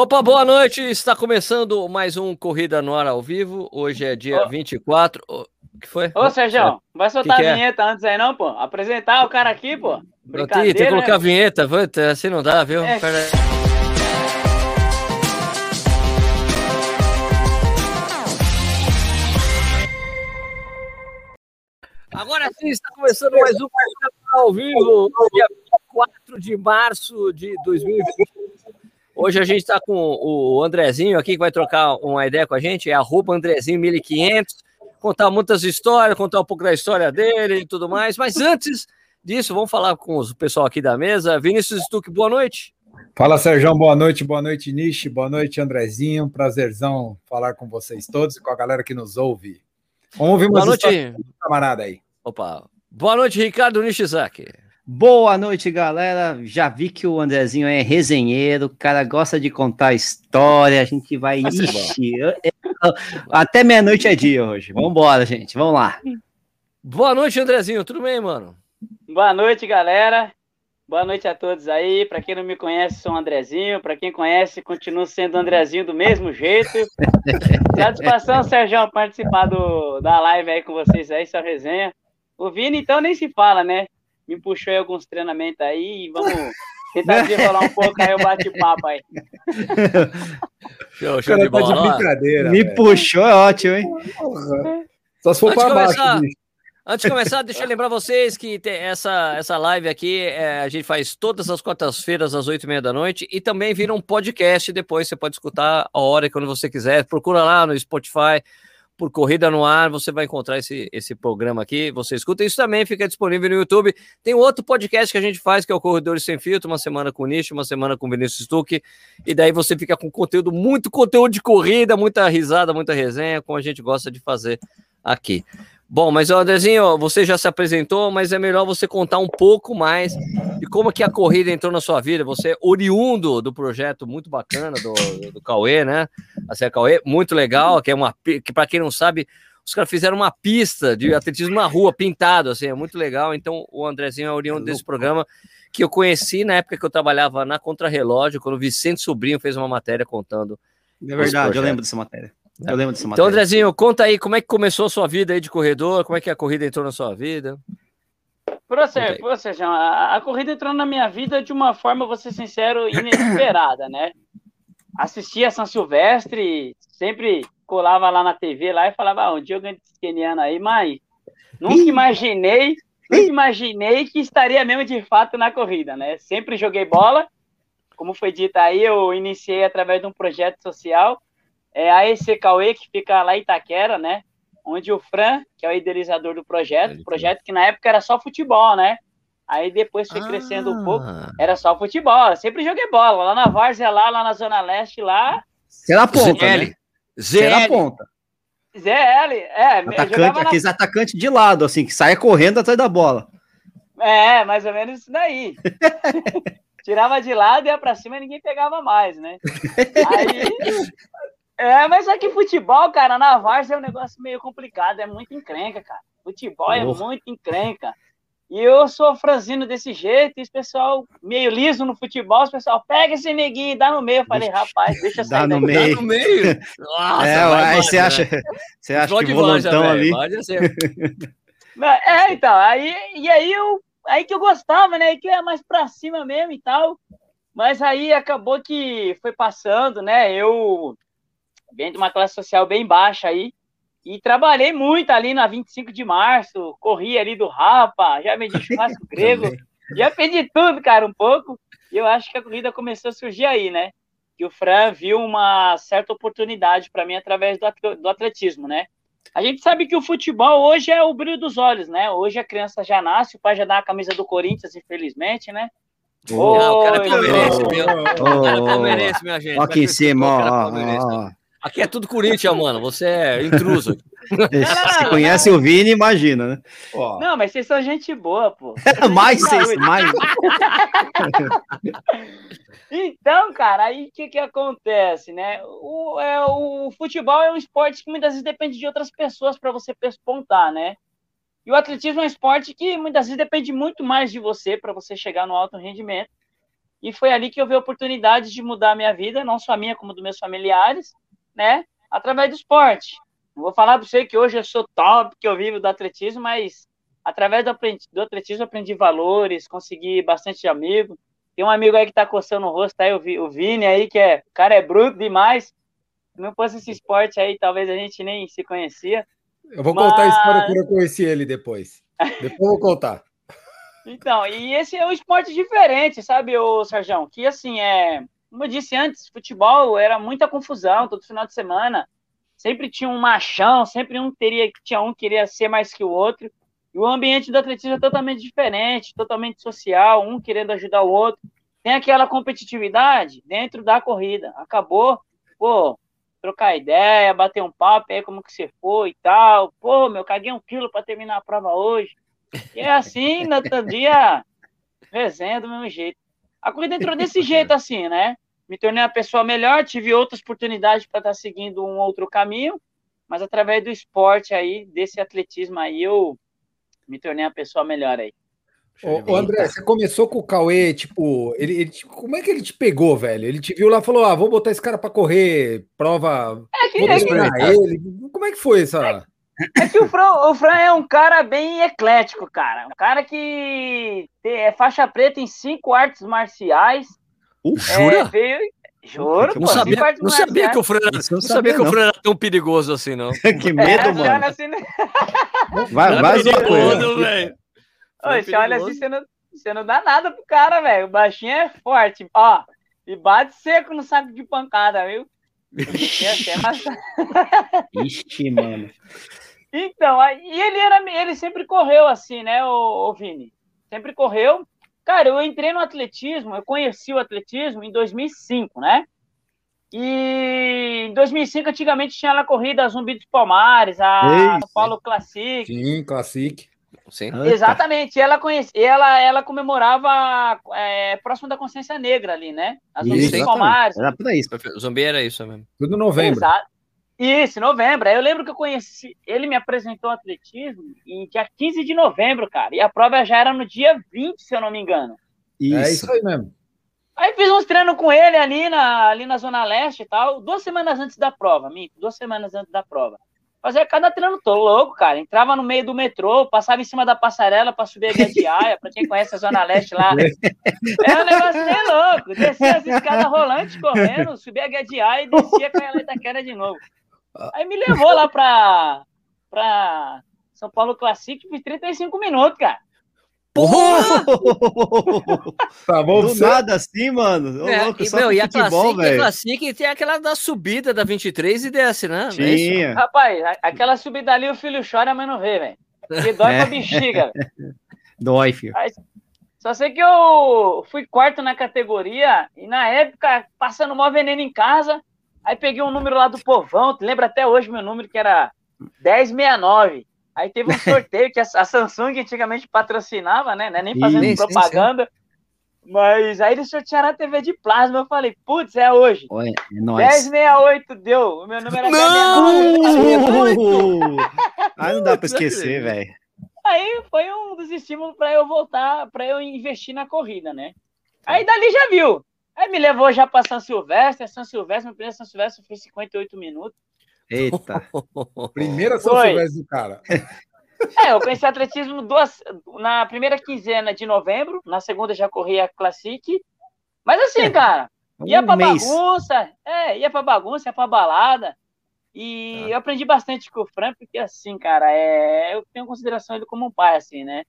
Opa, boa noite. Está começando mais um Corrida no Ar ao vivo. Hoje é dia Ô. 24. O que foi? Ô, Sérgio, vai soltar que que a é? vinheta é? antes aí, não, pô? Apresentar o cara aqui, pô. Brincadeira, tem, tem que colocar né? a vinheta, assim não dá, viu? É. Agora sim está começando mais um Corrida ao vivo, dia 24 de março de 2020. Hoje a gente está com o Andrezinho aqui, que vai trocar uma ideia com a gente, é arroba Andrezinho1500, contar muitas histórias, contar um pouco da história dele e tudo mais. Mas antes disso, vamos falar com o pessoal aqui da mesa. Vinícius Stuck, boa noite. Fala, Sérgio, boa noite, boa noite, Nishi, boa noite, Andrezinho. Prazerzão falar com vocês todos e com a galera que nos ouve. Vamos ouvir boa noite, camarada aí. Opa, boa noite, Ricardo Nishizaki. Boa noite, galera. Já vi que o Andrezinho é resenheiro, o cara gosta de contar história. A gente vai. Ixi, eu, eu, até meia-noite é dia hoje. Vamos embora, gente. Vamos lá. Boa noite, Andrezinho. Tudo bem, mano? Boa noite, galera. Boa noite a todos aí. Para quem não me conhece, sou o Andrezinho. Para quem conhece, continuo sendo Andrezinho do mesmo jeito. Satisfação, Sérgio, participar do, da live aí com vocês aí, sua resenha. O Vini, então, nem se fala, né? Me puxou aí alguns treinamentos aí e vamos tentar desenrolar um pouco aí o bate-papo aí. Show, show de tá bola. de brincadeira, me véio. puxou, é ótimo, hein? Só se for para baixo. Começar... Antes de começar, deixa eu lembrar vocês que essa, essa live aqui é, a gente faz todas as quartas-feiras às oito e meia da noite e também vira um podcast depois. Você pode escutar a hora quando você quiser. Procura lá no Spotify, por Corrida no Ar, você vai encontrar esse, esse programa aqui, você escuta. Isso também fica disponível no YouTube. Tem outro podcast que a gente faz, que é o Corredores Sem Filtro, uma semana com o Nicho, uma semana com o Vinícius Stuck, e daí você fica com conteúdo, muito conteúdo de corrida, muita risada, muita resenha, como a gente gosta de fazer aqui. Bom, mas Andrezinho, você já se apresentou, mas é melhor você contar um pouco mais de como que a corrida entrou na sua vida. Você é oriundo do projeto muito bacana do, do Cauê, né? A Serra Cauê, muito legal, que é uma que para quem não sabe, os caras fizeram uma pista de atletismo na rua, pintado, assim, é muito legal. Então, o Andrezinho é oriundo desse programa que eu conheci na época que eu trabalhava na Contrarrelógio, quando o Vicente Sobrinho fez uma matéria contando. É verdade, eu lembro dessa matéria. Eu lembro dessa então, matéria. Então, Andrezinho, conta aí como é que começou a sua vida aí de corredor, como é que a corrida entrou na sua vida? Por você, por você, João, a, a, corrida entrou na minha vida de uma forma, vou ser sincero, inesperada, né? Assistia São Silvestre, sempre colava lá na TV lá e falava, ah, um dia eu ganho esse keniano aí, mas nunca imaginei, nunca imaginei que estaria mesmo de fato na corrida, né? Sempre joguei bola, como foi dito aí, eu iniciei através de um projeto social é a EC Cauê, que fica lá em Itaquera, né? Onde o Fran, que é o idealizador do projeto, projeto que na época era só futebol, né? Aí depois foi crescendo um pouco, ah. era só futebol. Sempre joguei bola, lá na Várzea, lá, lá na Zona Leste, lá. Você na ponta, ZL. né? Você na ponta. ZL, é. Atacante, aqueles na... atacantes de lado, assim, que saia correndo atrás da bola. É, mais ou menos isso daí. Tirava de lado, ia pra cima e ninguém pegava mais, né? Aí é, mas é que futebol, cara, na Várzea é um negócio meio complicado, é muito encrenca, cara. Futebol é muito encrenca. E eu sou franzino desse jeito, e o pessoal meio liso no futebol, o pessoal pega esse neguinho e dá no meio. Eu falei, rapaz, deixa sair dá no daí. meio. Dá no meio. Nossa, é, aí você acha, você acha que volantão ali. É, então, aí, e aí eu, aí que eu gostava, né, que é mais pra cima mesmo e tal, mas aí acabou que foi passando, né, eu vem de uma classe social bem baixa aí. E trabalhei muito ali na 25 de março, corri ali do Rapa, já vendi churrasco grego, já pedi tudo, cara, um pouco. E eu acho que a corrida começou a surgir aí, né? Que o Fran viu uma certa oportunidade para mim através do atletismo, né? A gente sabe que o futebol hoje é o brilho dos olhos, né? Hoje a criança já nasce, o pai já dá a camisa do Corinthians, infelizmente, né? Oh, o cara é palmeirense, meu. O cara é palmeirense, minha gente. Aqui em cima, ó, ó. Aqui é tudo Corinthians, mano. Você é intruso. Você conhece o Vini, imagina, né? Não, mas vocês são gente boa, pô. mais vocês, mais. então, cara, aí o que que acontece, né? O, é, o futebol é um esporte que muitas vezes depende de outras pessoas para você pespontar, né? E o atletismo é um esporte que muitas vezes depende muito mais de você para você chegar no alto rendimento. E foi ali que eu vi a oportunidade de mudar a minha vida, não só a minha, como dos meus familiares, né? Através do esporte. Não vou falar para você que hoje eu sou top, que eu vivo do atletismo, mas através do, do atletismo eu aprendi valores, consegui bastante amigo. Tem um amigo aí que tá coçando o rosto aí, o Vini aí, que é, o cara é bruto demais. Se não fosse esse esporte aí, talvez a gente nem se conhecia. Eu vou mas... contar a história quando eu conheci ele depois. Depois eu vou contar. Então, e esse é um esporte diferente, sabe, o Sarjão? Que assim, é, como eu disse antes, futebol era muita confusão todo final de semana. Sempre tinha um machão, sempre um teria, tinha um que queria ser mais que o outro. E o ambiente do atletismo é totalmente diferente, totalmente social, um querendo ajudar o outro. Tem aquela competitividade dentro da corrida. Acabou, pô, trocar ideia, bater um papo, aí como que você foi e tal. Pô, meu, caguei um quilo para terminar a prova hoje. E é assim, no outro dia, resenha do mesmo jeito. A corrida entrou desse jeito, assim, né? Me tornei uma pessoa melhor, tive outras oportunidades para estar tá seguindo um outro caminho, mas através do esporte aí, desse atletismo aí, eu me tornei uma pessoa melhor aí. Ô, ô, André, você começou com o Cauê, tipo, ele, ele, como é que ele te pegou, velho? Ele te viu lá e falou: ah, vou botar esse cara para correr, prova. É que, é que, ele. Como é que foi essa? É que o Fran, o Fran é um cara bem eclético, cara. Um cara que é faixa preta em cinco artes marciais. Uh, jura? É, veio, Juro, não pô, sabia, não sabia que o Fran era, não, não sabia que o Fran era tão perigoso assim, não. que medo, é, mano. Assim, né? Vai, vai, velho. Você olha assim, você não, você não dá nada pro cara, velho. O baixinho é forte. Ó, e bate seco no saco de pancada, viu? Ixi, mano. Então, e ele era, ele sempre correu assim, né, o, o Vini? Sempre correu. Cara, eu entrei no atletismo, eu conheci o atletismo em 2005, né? E em 2005, antigamente, tinha a corrida Zumbi dos Palmares, a São Paulo Classic. Sim, Classic. Sim. Exatamente. Ela, conhece, ela, ela comemorava é, próximo da Consciência Negra ali, né? A Zumbi dos Palmares. Era pra isso. O zumbi era isso mesmo. Tudo em novembro. Exato. Isso, novembro. Aí eu lembro que eu conheci. Ele me apresentou atletismo em dia 15 de novembro, cara. E a prova já era no dia 20, se eu não me engano. Isso. É isso aí mesmo. Aí fiz uns treinos com ele ali na, ali na Zona Leste e tal, duas semanas antes da prova, Minto, duas semanas antes da prova. Fazia cada treino tô louco, cara. Entrava no meio do metrô, passava em cima da passarela para subir a Guiadiaia, para quem conhece a Zona Leste lá. É um negócio bem louco. Descia as escadas rolantes correndo, subia a Guiadiaia e descia com a Itaquera de novo. Aí me levou lá para pra São Paulo Classic, fiz 35 minutos, cara. Porra! tá bom, Do nada assim, mano. é, louco, e, meu, e a futebol, Classic, a Classic tem aquela da subida da 23 e desce, né? É Tinha. É Rapaz, aquela subida ali o filho chora, mas não vê, velho. Porque dói é. pra bexiga. dói, filho. Aí, só sei que eu fui quarto na categoria e na época, passando mó veneno em casa, aí peguei um número lá do povão, lembra até hoje meu número, que era 1069. Aí teve um sorteio que a, Samsung antigamente patrocinava, né? É nem fazendo Isso, propaganda. Mas aí eles sortearam a TV de plasma. Eu falei, putz, é hoje. Oi, é nóis. 1068 deu. O meu número era não! 1068. Aí não dá pra esquecer, velho. Aí foi um dos estímulos para eu voltar, para eu investir na corrida, né? Aí dali já viu. Aí me levou já para São Silvestre. São Silvestre, meu primeiro São Silvestre foi 58 minutos. Eita. Primeira São Silvestre do cara. É, eu conheci atletismo duas, na primeira quinzena de novembro, na segunda já corria Classic. Mas assim, é, cara, ia pra mês. bagunça, é, ia pra bagunça, ia pra balada. E ah. eu aprendi bastante com o Fran, porque assim, cara, é, eu tenho consideração ele como um pai, assim, né?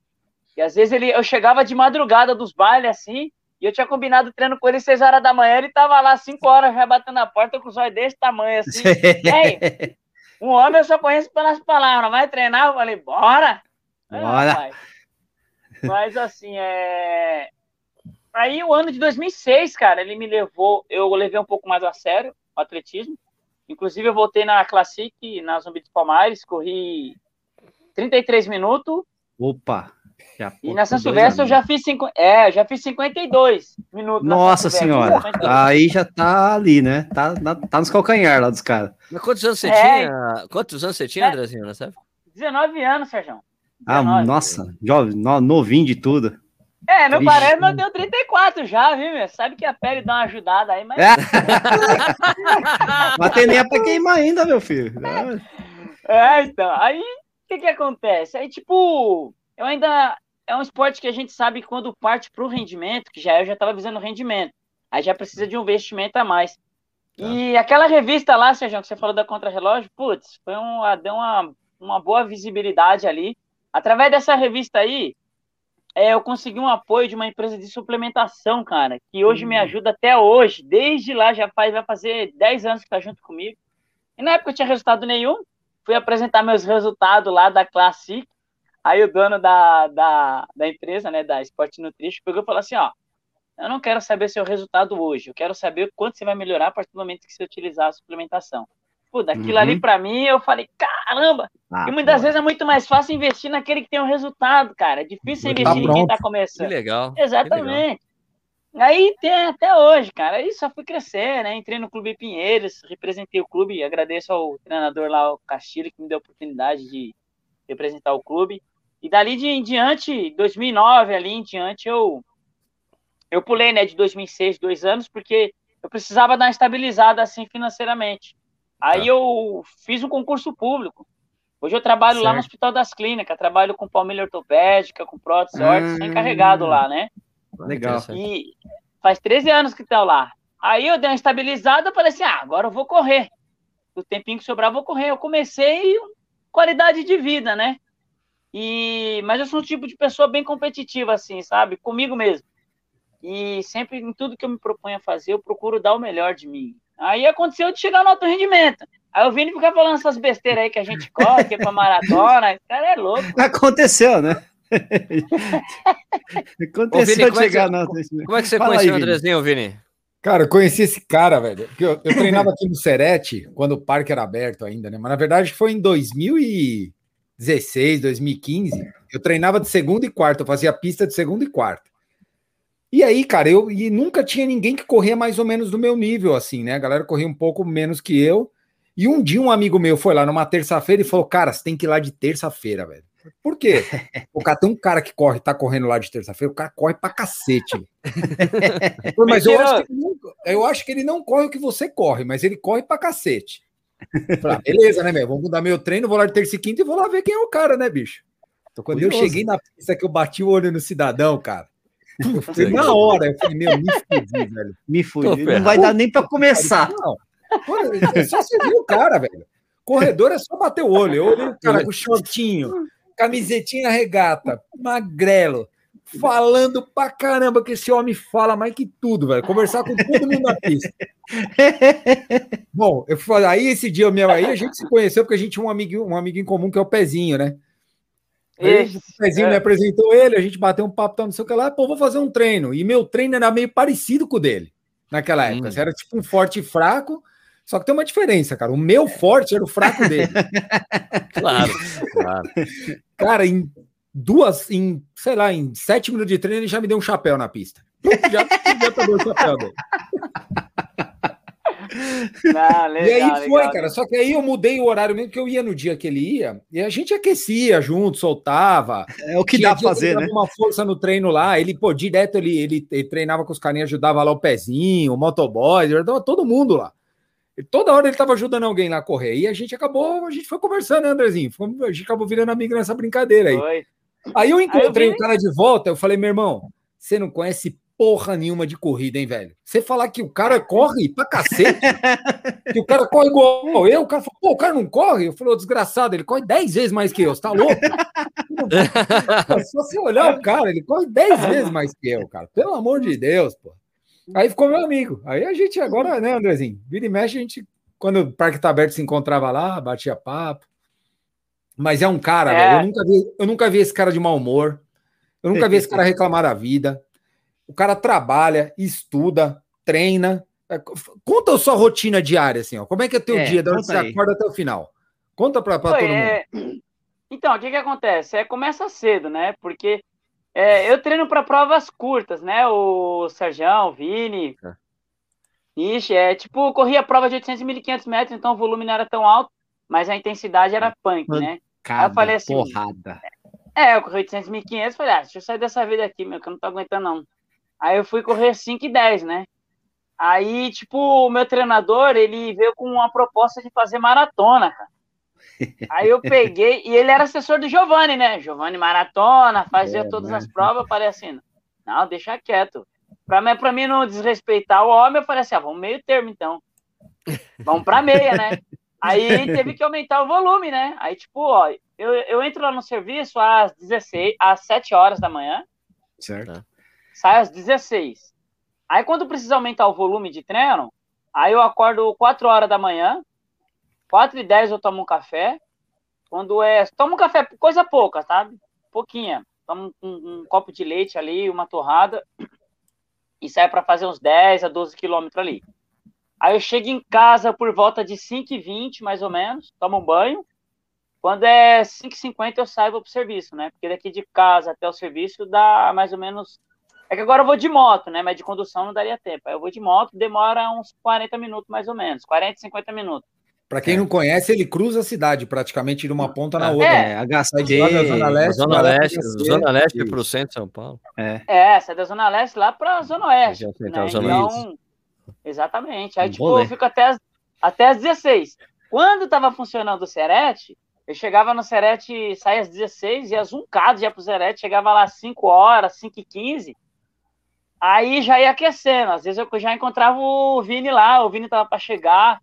E às vezes ele, eu chegava de madrugada dos bailes, assim, e eu tinha combinado treino com ele 6 horas da manhã, ele tava lá 5 horas já batendo na porta com os olhos desse tamanho assim. Ei, um homem eu só conheço pelas palavras, vai treinar? Eu falei, bora! Bora! Mas assim, é. Aí o ano de 2006, cara, ele me levou, eu levei um pouco mais a sério o atletismo. Inclusive, eu voltei na Classic, na Zumbi dos Palmares, corri 33 minutos. Opa! E na São Silvestre eu já fiz, cinco, é, já fiz 52 minutos. Nossa senhora, aí já tá ali, né? Tá, tá nos calcanhar lá dos caras. Mas quantos anos você é, tinha? Quantos anos você tinha, é, Andrezinho, nessa 19 anos, Sérgio. Ah, nossa, jovem, novinho de tudo. É, não Vixe. parece, mas eu tenho 34 já, viu, meu? Sabe que a pele dá uma ajudada aí, mas. mas tem nem pra queimar ainda, meu filho. É, então. Aí, o que que acontece? Aí, tipo, eu ainda. É um esporte que a gente sabe quando parte pro rendimento, que já eu já tava visando rendimento, aí já precisa de um investimento a mais. Tá. E aquela revista lá, Sérgio, que você falou da Contra-Relógio, putz, foi um, deu uma, uma boa visibilidade ali. Através dessa revista aí, é, eu consegui um apoio de uma empresa de suplementação, cara, que hoje me hum. ajuda até hoje. Desde lá já faz, vai fazer 10 anos que tá junto comigo. E na época eu tinha resultado nenhum. Fui apresentar meus resultados lá da Classic. Aí o dono da, da, da empresa, né, da Sport Nutrition, pegou e falou assim, ó, eu não quero saber seu resultado hoje, eu quero saber quanto você vai melhorar a partir do momento que você utilizar a suplementação. Pô, daquilo uhum. ali para mim, eu falei, caramba! Ah, e muitas pô. vezes é muito mais fácil investir naquele que tem um resultado, cara. É difícil tá investir em quem tá começando. Que legal. Exatamente. Que legal. Aí tem até hoje, cara. Aí só fui crescer, né? Entrei no Clube Pinheiros, representei o clube. Agradeço ao treinador lá, o Castilho, que me deu a oportunidade de representar o clube. E dali de, em diante, 2009 ali em diante, eu eu pulei, né, de 2006, dois anos, porque eu precisava dar uma estabilizada assim financeiramente. Aí tá. eu fiz um concurso público. Hoje eu trabalho certo. lá no Hospital das Clínicas, trabalho com palmilha ortopédica, com prótese órtese, sou encarregado lá, né? Legal. E faz 13 anos que estou lá. Aí eu dei uma estabilizada, falei assim, ah, agora eu vou correr. O tempinho que sobrar, eu vou correr. Eu comecei qualidade de vida, né? E mas eu sou um tipo de pessoa bem competitiva assim, sabe? Comigo mesmo. E sempre em tudo que eu me proponho a fazer, eu procuro dar o melhor de mim. Aí aconteceu de chegar no alto rendimento. Aí eu vim ficar falando essas besteiras aí que a gente corre, que é pra maratona. Esse cara é louco. Aconteceu, né? Aconteceu Ô, Vini, chegar é que, no Como é que você Fala conheceu aí, o Andrezinho, Vini? Cara, eu conheci esse cara, velho. Eu, eu treinava aqui no Serete, quando o parque era aberto ainda, né? Mas na verdade foi em 2016, 2015. Eu treinava de segunda e quarta, eu fazia pista de segunda e quarta. E aí, cara, eu e nunca tinha ninguém que corria mais ou menos do meu nível, assim, né? A galera corria um pouco menos que eu. E um dia um amigo meu foi lá numa terça-feira e falou: Cara, você tem que ir lá de terça-feira, velho. Por quê? O cara tem um cara que corre, tá correndo lá de terça-feira, o cara corre pra cacete. mas eu acho, não, eu acho, que ele não corre o que você corre, mas ele corre pra cacete. Falei, ah, beleza, né, meu? Vamos mudar meu treino, vou lá de terça e quinta e vou lá ver quem é o cara, né, bicho? Então, quando Curioso. eu cheguei na pista que eu bati o olho no cidadão, cara, eu na hora, eu falei, meu, me fudi, velho. Me fudi. Não vai dar nem para começar. Não. É só você viu o cara, velho. Corredor é só bater o olho. Eu olhei o cara com shortinho, camisetinha regata, magrelo, falando pra caramba que esse homem fala mais que tudo, velho. Conversar com todo mundo na pista. Bom, eu falei, aí esse dia meu aí a gente se conheceu porque a gente tinha um amigo, um amigo em comum que é o Pezinho, né? Aí, o Pezinho é. me apresentou ele, a gente bateu um papo, não sei o que lá, pô, vou fazer um treino. E meu treino era meio parecido com o dele naquela época. Hum. Era tipo um forte e fraco, só que tem uma diferença, cara. O meu forte era o fraco dele. claro, claro. Cara, em duas, em, sei lá, em sete minutos de treino, ele já me deu um chapéu na pista. Já, já pegou o chapéu dele. Ah, legal, e aí foi, legal. cara. Só que aí eu mudei o horário mesmo, que eu ia no dia que ele ia, e a gente aquecia junto, soltava. É o que dá pra fazer, né? uma força no treino lá. Ele, pô, direto ele, ele, ele treinava com os carinhas, ajudava lá o pezinho, o motoboy, ajudava todo mundo lá. E toda hora ele tava ajudando alguém lá a correr. E a gente acabou, a gente foi conversando, né, Andrezinho? A gente acabou virando amigo nessa brincadeira aí. Foi. Aí eu encontrei aí eu vi... o cara de volta, eu falei, meu irmão, você não conhece porra nenhuma de corrida, hein, velho? Você falar que o cara corre pra cacete, que o cara corre igual eu, o cara falou, pô, o cara não corre? Eu falei, desgraçado, ele corre 10 vezes mais que eu, você tá louco? Só você olhar o cara, ele corre 10 vezes mais que eu, cara. Pelo amor de Deus, pô. Aí ficou meu amigo. Aí a gente agora, né, Andrezinho? Vira e mexe, a gente, quando o parque tá aberto, se encontrava lá, batia papo. Mas é um cara, é. velho. Eu nunca, vi, eu nunca vi esse cara de mau humor. Eu nunca vi esse cara reclamar da vida. O cara trabalha, estuda, treina. É, conta a sua rotina diária, assim, ó. Como é que é teu é, dia, da onde você aí. acorda até o final? Conta para todo é... mundo. Então, o que que acontece? É, começa cedo, né? Porque é, eu treino para provas curtas, né? O Serjão, o Vini. É. Ixi, é tipo, corria prova de 800 e 1500 metros, então o volume não era tão alto, mas a intensidade era punk, né? Eu falei assim, porrada. É, eu corri 800, 1500, falei, ah, deixa eu sair dessa vida aqui, meu, que eu não tô aguentando não. Aí eu fui correr 5 e 10, né? Aí, tipo, o meu treinador, ele veio com uma proposta de fazer maratona, cara. Aí eu peguei, e ele era assessor do Giovanni, né? Giovanni maratona, fazia é, todas né? as provas, eu falei assim, não, deixa quieto. Pra mim, pra mim não desrespeitar o homem, eu falei assim, ah, vamos meio termo então. Vamos pra meia, né? Aí teve que aumentar o volume, né? Aí, tipo, ó, eu, eu entro lá no serviço às 16, às 7 horas da manhã. Certo. Tá. Sai às 16. Aí, quando precisa aumentar o volume de treino, aí eu acordo 4 horas da manhã, 4 e 10 eu tomo um café. Quando é. Tomo um café, coisa pouca, sabe? Pouquinha. Tomo um, um, um copo de leite ali, uma torrada. E sai para fazer uns 10 a 12 quilômetros ali. Aí eu chego em casa por volta de 5h20, mais ou menos, tomo um banho. Quando é 5h50 eu saio para o serviço, né? Porque daqui de casa até o serviço dá mais ou menos. É que agora eu vou de moto, né? Mas de condução não daria tempo. Aí eu vou de moto, demora uns 40 minutos mais ou menos, 40, 50 minutos. Para quem é. não conhece, ele cruza a cidade, praticamente de uma ponta na outra. É, HCD, da Zona Leste, Zona Leste, Zona Leste para o centro de São Paulo. É, é sai da Zona Leste lá para a Zona Oeste. Né? Então, exatamente. Aí, tipo, eu fico até as, até as 16. Quando estava funcionando o Serete, eu chegava no Serete, saía às 16, ia zuncado já pro Serete, chegava lá às 5 horas, 5 e 15, aí já ia aquecendo. Às vezes eu já encontrava o Vini lá, o Vini tava para chegar,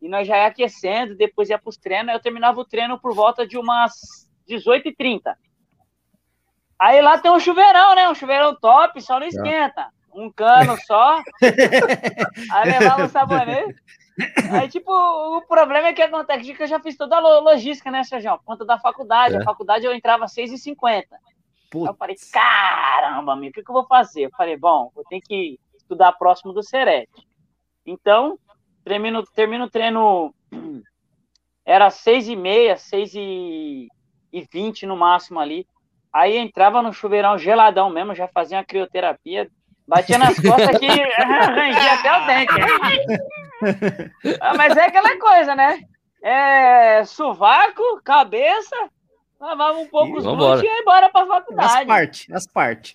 e nós já ia aquecendo, depois ia para os treinos, eu terminava o treino por volta de umas 18h30. Aí lá tem um chuveirão, né? Um chuveirão top, só não esquenta. Um cano só. aí levava o sabonete. Aí, tipo, o problema é que acontece que eu já fiz toda a logística, né, Sérgio? Por conta da faculdade. É. A faculdade eu entrava às 6h50. Eu falei, caramba, amigo, o que, que eu vou fazer? Eu falei, bom, vou ter que estudar próximo do Serete. Então, termino, termino o treino, era seis e meia, seis e, e vinte no máximo ali. Aí entrava no chuveirão geladão mesmo, já fazia uma crioterapia, batia nas costas que arrangia até o dente. ah, mas é aquela coisa, né? É, sovaco, cabeça, lavava um pouco e os glúteos e ia embora pra faculdade. As partes, as partes.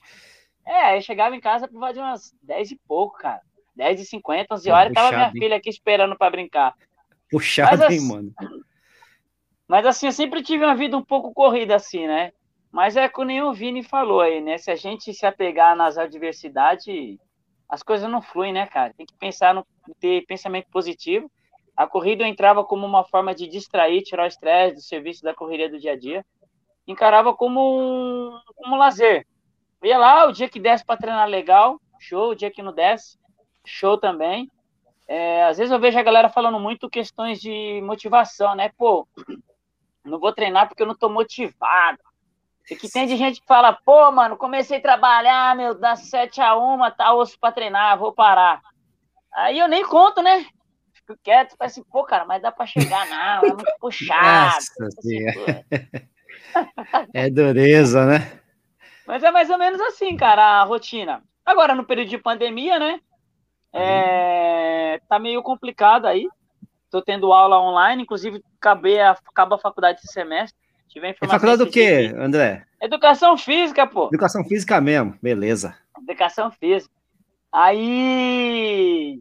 É, aí chegava em casa por volta de umas dez e pouco, cara. 10h50, 11 horas, e tava minha hein? filha aqui esperando para brincar. Puxado, mas, hein, mano? Mas assim, eu sempre tive uma vida um pouco corrida assim, né? Mas é como nem o Vini falou aí, né? Se a gente se apegar nas adversidades, as coisas não fluem, né, cara? Tem que pensar no ter pensamento positivo. A corrida eu entrava como uma forma de distrair, tirar o estresse do serviço da correria do dia a dia. Encarava como um, como um lazer. ia lá, o dia que desce para treinar legal, show, o dia que não desce, show também. É, às vezes eu vejo a galera falando muito questões de motivação, né? Pô, não vou treinar porque eu não tô motivado. E que tem de gente que fala, pô, mano, comecei a trabalhar, meu, das sete a uma, tá osso pra treinar, vou parar. Aí eu nem conto, né? Fico quieto, falo assim, pô, cara, mas dá pra chegar, não, é muito puxado. Nossa, assim, é dureza, né? Mas é mais ou menos assim, cara, a rotina. Agora, no período de pandemia, né? É, tá meio complicado aí. Tô tendo aula online, inclusive acabei a, acaba a faculdade esse semestre. Tive é faculdade do quê, André? Educação física, pô. Educação física mesmo, beleza. Educação física. Aí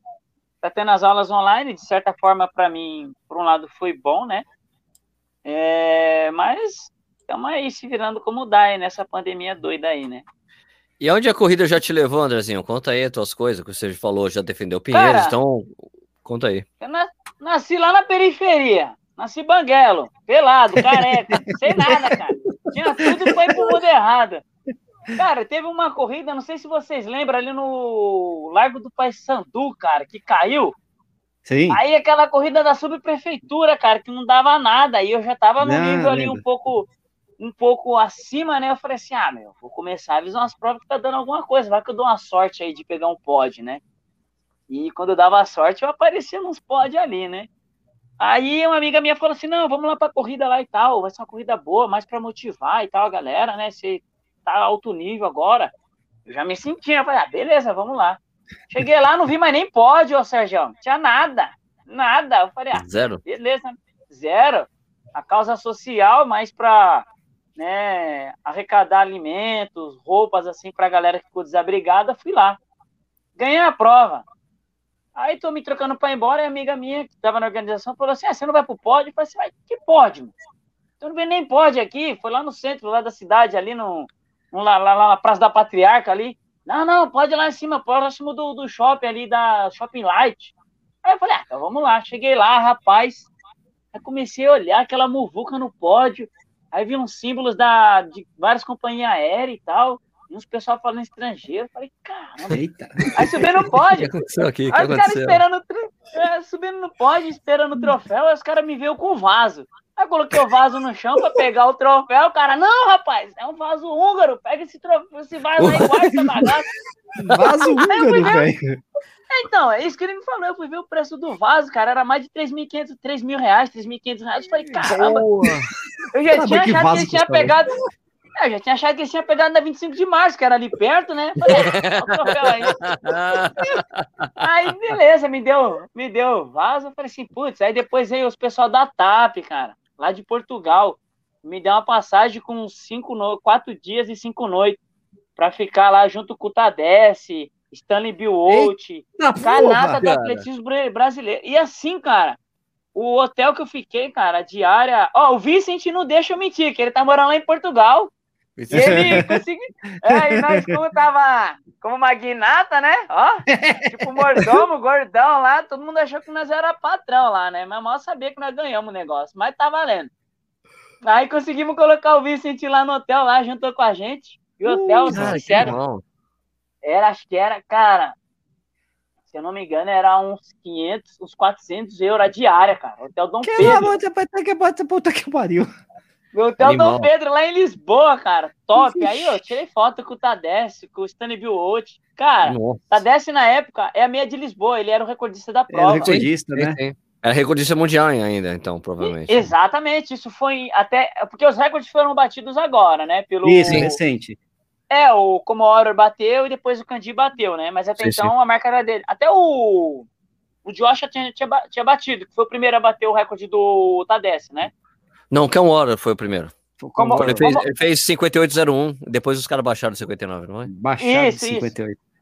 tá tendo as aulas online, de certa forma, para mim, por um lado, foi bom, né? É, mas estamos aí se virando como dá aí nessa pandemia doida aí, né? E onde a corrida já te levou, Andrezinho? Conta aí as tuas coisas que você falou, já defendeu Pinheiros, Cara, então conta aí. Eu nasci lá na periferia, nasci banguelo, pelado, careca, sem nada, cara. Tinha tudo foi pro mundo errado. Cara, teve uma corrida, não sei se vocês lembram, ali no Largo do Pai Sandu, cara, que caiu. Sim. Aí aquela corrida da subprefeitura, cara, que não dava nada. Aí eu já tava no nível ali um pouco um pouco acima, né? Eu falei assim: ah, meu, vou começar a avisar umas provas que tá dando alguma coisa, vai que eu dou uma sorte aí de pegar um pod, né? E quando eu dava sorte, eu aparecia nos pod ali, né? Aí uma amiga minha falou assim: não, vamos lá pra corrida lá e tal, vai ser uma corrida boa, mais para motivar e tal, a galera, né? Você tá alto nível agora. Eu já me sentia, eu falei, ah, beleza, vamos lá. Cheguei lá, não vi mais nem pódio, ô Sérgio. Tinha nada, nada. Eu falei, ah, zero. Beleza, zero. A causa social, mais para né, arrecadar alimentos, roupas assim para a galera que ficou desabrigada, fui lá. Ganhei a prova. Aí tô me trocando para ir embora e a amiga minha que estava na organização falou assim: ah, você não vai pro pódio? Eu falei assim: que pódio? Eu não vi nem pódio aqui, foi lá no centro, lá da cidade, ali no, no lá, lá, na Praça da Patriarca ali. Não, não, pode ir lá em cima, próximo do, do shopping ali, da Shopping Light. Aí eu falei, ah, então vamos lá. Cheguei lá, rapaz. Aí comecei a olhar aquela muvuca no pódio. Aí vi uns símbolos da, de várias companhias aéreas e tal. E uns pessoal falando estrangeiro. Falei, caramba. Eita. Aí subindo no pódio. O que aconteceu aqui? Aí os caras esperando, é, subindo no pódio, esperando o troféu. Aí os caras me veio com o vaso. Aí coloquei o vaso no chão para pegar o troféu. O cara, não, rapaz, é um vaso húngaro. Pega esse, troféu, esse vaso aí, guarda essa bagaça. Vaso húngaro, velho. Então, é isso que ele me falou. Eu fui ver o preço do vaso, cara. Era mais de 3.500, 3 mil reais, 3.500 reais. Eu falei, caramba. Boa. Eu já tinha achado que ele tinha pegado. É, eu já tinha achado que ele tinha pegado na 25 de março, que era ali perto, né? Falei, aí. aí, beleza, me deu, me deu vaso. Eu falei assim, putz. Aí depois veio os pessoal da TAP, cara, lá de Portugal. Me deu uma passagem com cinco no... quatro dias e cinco noites para ficar lá junto com o Tadesse, Stanley Biwott, canata do atletismo brasileiro. E assim, cara, o hotel que eu fiquei, cara, a diária. Ó, oh, o Vicente não deixa eu mentir, que ele tá morando lá em Portugal. E ele conseguiu. É, e nós, como tava como magnata, né? Ó, tipo mordomo, gordão lá, todo mundo achou que nós era patrão lá, né? Mas mal sabia que nós ganhamos o negócio, mas tá valendo. Aí conseguimos colocar o Vicente lá no hotel, lá, juntou com a gente. E o hotel, uh, sincero, era, acho que era, cara, se eu não me engano, era uns 500, uns 400 euros a diária, cara. Hotel Dom que Pedro. Bota, puta que pariu. O Hotel Animal. Dom Pedro lá em Lisboa, cara. Top. Aí eu tirei foto com o Tadesse, com o Stanley Biwott. Cara, Nossa. Tadesse na época é a meia de Lisboa, ele era o recordista da prova. Era recordista, né? Sim, sim. Era recordista mundial ainda, então, provavelmente. E, exatamente, isso foi até. Porque os recordes foram batidos agora, né? Pelo, isso, recente. É, o Comodoro bateu e depois o Candi bateu, né? Mas até sim, então sim. a marca era dele. Até o, o Joshua tinha, tinha, tinha, batido, que foi o primeiro a bater o recorde do Tadesse, né? Não, Cam Water foi o primeiro. Como, ele, fez, como... ele fez 5801, depois os caras baixaram 59, não é? Baixaram isso, 58. Isso.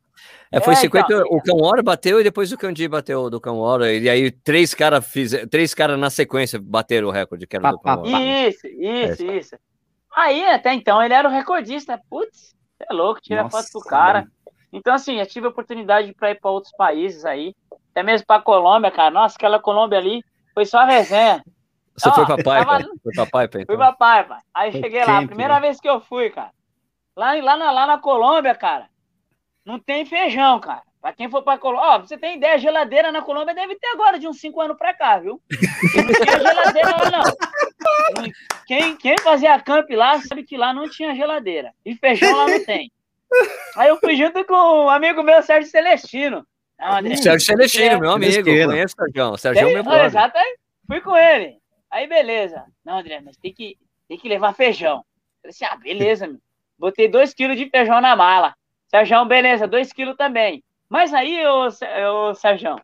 É, foi é, 50, então, o Cão Water bateu e depois o Candi bateu do Cão Water, e aí três caras três caras na sequência bateram o recorde, que era do Cão Isso, isso, é. isso. Aí, até então, ele era o recordista. Putz, é louco, tira Nossa, foto pro cara. Então, assim, eu tive a oportunidade para ir para outros países aí, até mesmo para Colômbia, cara. Nossa, aquela Colômbia ali foi só resenha. Você Ó, foi pra pai, tava... Foi pra pai, pai, então. Fui pra pai, pai. Aí foi cheguei lá, primeira né? vez que eu fui, cara. Lá, lá, na, lá na Colômbia, cara, não tem feijão, cara. Pra quem for pra Colômbia, ó, você tem ideia, geladeira na Colômbia deve ter agora, de uns 5 anos pra cá, viu? E não tinha geladeira lá, não. Quem, quem fazia camp lá sabe que lá não tinha geladeira. E feijão lá não tem. Aí eu fui junto com um amigo meu, Sérgio Celestino. Não, André, Sérgio Celestino, meu amigo. Conheço o Sérgio. Sérgio é meu brother. Exato, fui com ele. Aí, beleza. Não, André, mas tem que, tem que levar feijão. Eu falei assim, ah, beleza, meu. Botei 2 quilos de feijão na mala. Sérgio, beleza, 2 quilos também. Mas aí, ô, ô Sérgio,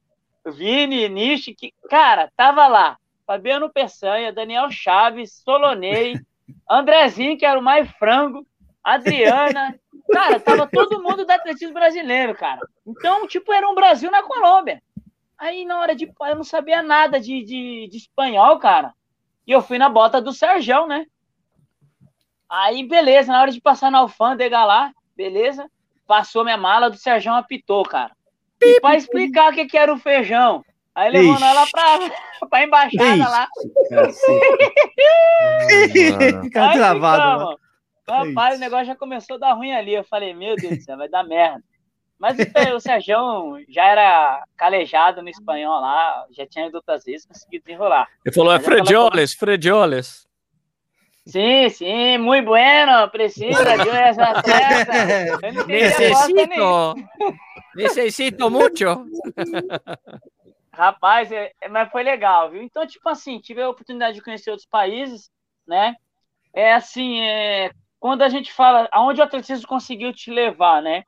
Vini, Nishi, que, cara, tava lá. Fabiano Peçanha, Daniel Chaves, Solonei, Andrezinho, que era o mais frango, Adriana. Cara, tava todo mundo do atletismo brasileiro, cara. Então, tipo, era um Brasil na Colômbia. Aí, na hora de. Eu não sabia nada de, de, de espanhol, cara. E eu fui na bota do Serjão, né? Aí, beleza, na hora de passar na alfândega lá, beleza? Passou minha mala, do Serjão apitou, cara. E pra explicar o que, que era o feijão. Aí levou Ixi. ela pra, pra embaixada Ixi. lá. Fica travado. Rapaz, Ixi. o negócio já começou a dar ruim ali. Eu falei, meu Deus do céu, vai dar merda. Mas o Sérgio já era calejado no espanhol lá, já tinha ido outras vezes, conseguiu desenrolar. Ele falou, é Fredioles, Fredioles. Sim, sim, muito bueno, precisa de essa atleta. Necessito, necessito muito. Rapaz, é, é, mas foi legal, viu? Então, tipo assim, tive a oportunidade de conhecer outros países, né? É assim, é, quando a gente fala aonde o atletismo conseguiu te levar, né?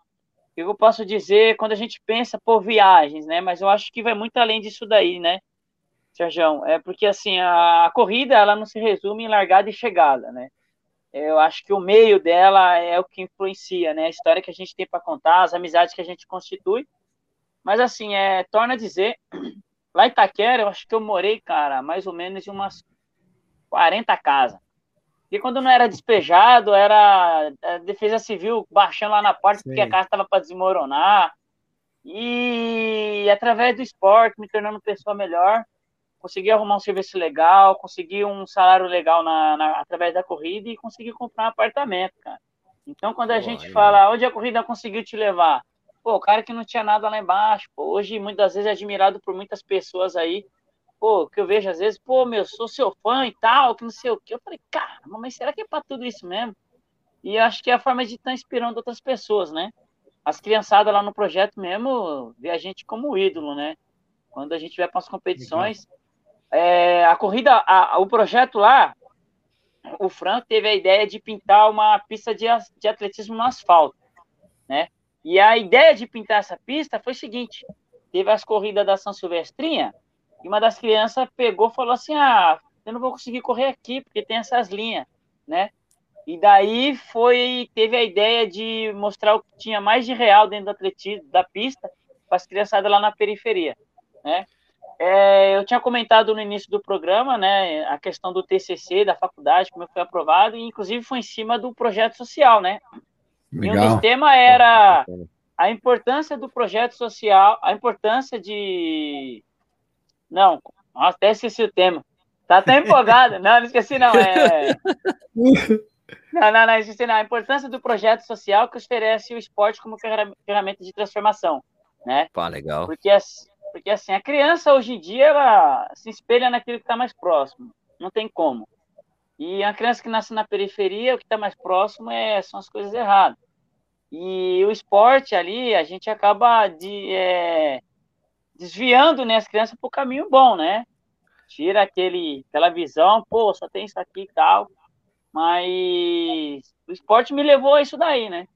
Que eu posso dizer quando a gente pensa por viagens, né? Mas eu acho que vai muito além disso daí, né, Sérgio? É porque assim a, corrida ela não se resume em largada e chegada, né? eu acho que o meio dela é o que influencia, né? A história que a gente tem para contar, as amizades que a gente constitui. Mas assim, é, torna a dizer, lá em Itaquera, eu acho que eu morei, cara, mais ou menos em umas 40 casas. E quando não era despejado, era a defesa civil baixando lá na porta Sim. porque a casa estava para desmoronar. E através do esporte, me tornando pessoa melhor, consegui arrumar um serviço legal, consegui um salário legal na, na através da corrida e consegui comprar um apartamento, cara. Então, quando a Boa, gente aí, fala onde a corrida conseguiu te levar, pô, o cara que não tinha nada lá embaixo, pô, hoje muitas vezes é admirado por muitas pessoas aí, pô, que eu vejo às vezes, pô, meu, sou seu fã e tal, que não sei o que. Eu falei, cara, mas será que é para tudo isso mesmo? E acho que é a forma de estar tá inspirando outras pessoas, né? As criançadas lá no projeto mesmo vê a gente como ídolo, né? Quando a gente vai para as competições, é, a corrida, a, o projeto lá, o Frank teve a ideia de pintar uma pista de, de atletismo no asfalto, né? E a ideia de pintar essa pista foi o seguinte: teve as corridas da São Silvestrinha, e uma das crianças pegou e falou assim: Ah, eu não vou conseguir correr aqui, porque tem essas linhas, né? E daí foi, teve a ideia de mostrar o que tinha mais de real dentro do atletismo, da pista, para as criançadas lá na periferia, né? É, eu tinha comentado no início do programa, né, a questão do TCC da faculdade, como foi aprovado, e inclusive foi em cima do projeto social, né? Legal. E um dos temas era a importância do projeto social, a importância de. Não, até esqueci o tema. Tá até empolgado. Não, não esqueci, não. É... Não, não, não, esqueci, não. A importância do projeto social que oferece o esporte como ferramenta de transformação, né? Pá, legal. Porque, porque assim, a criança hoje em dia, ela se espelha naquilo que está mais próximo. Não tem como. E a criança que nasce na periferia, o que está mais próximo é, são as coisas erradas. E o esporte ali, a gente acaba de, é, desviando né, as crianças para o caminho bom, né? Tira aquele, aquela visão, pô, só tem isso aqui e tal. Mas o esporte me levou a isso daí, né?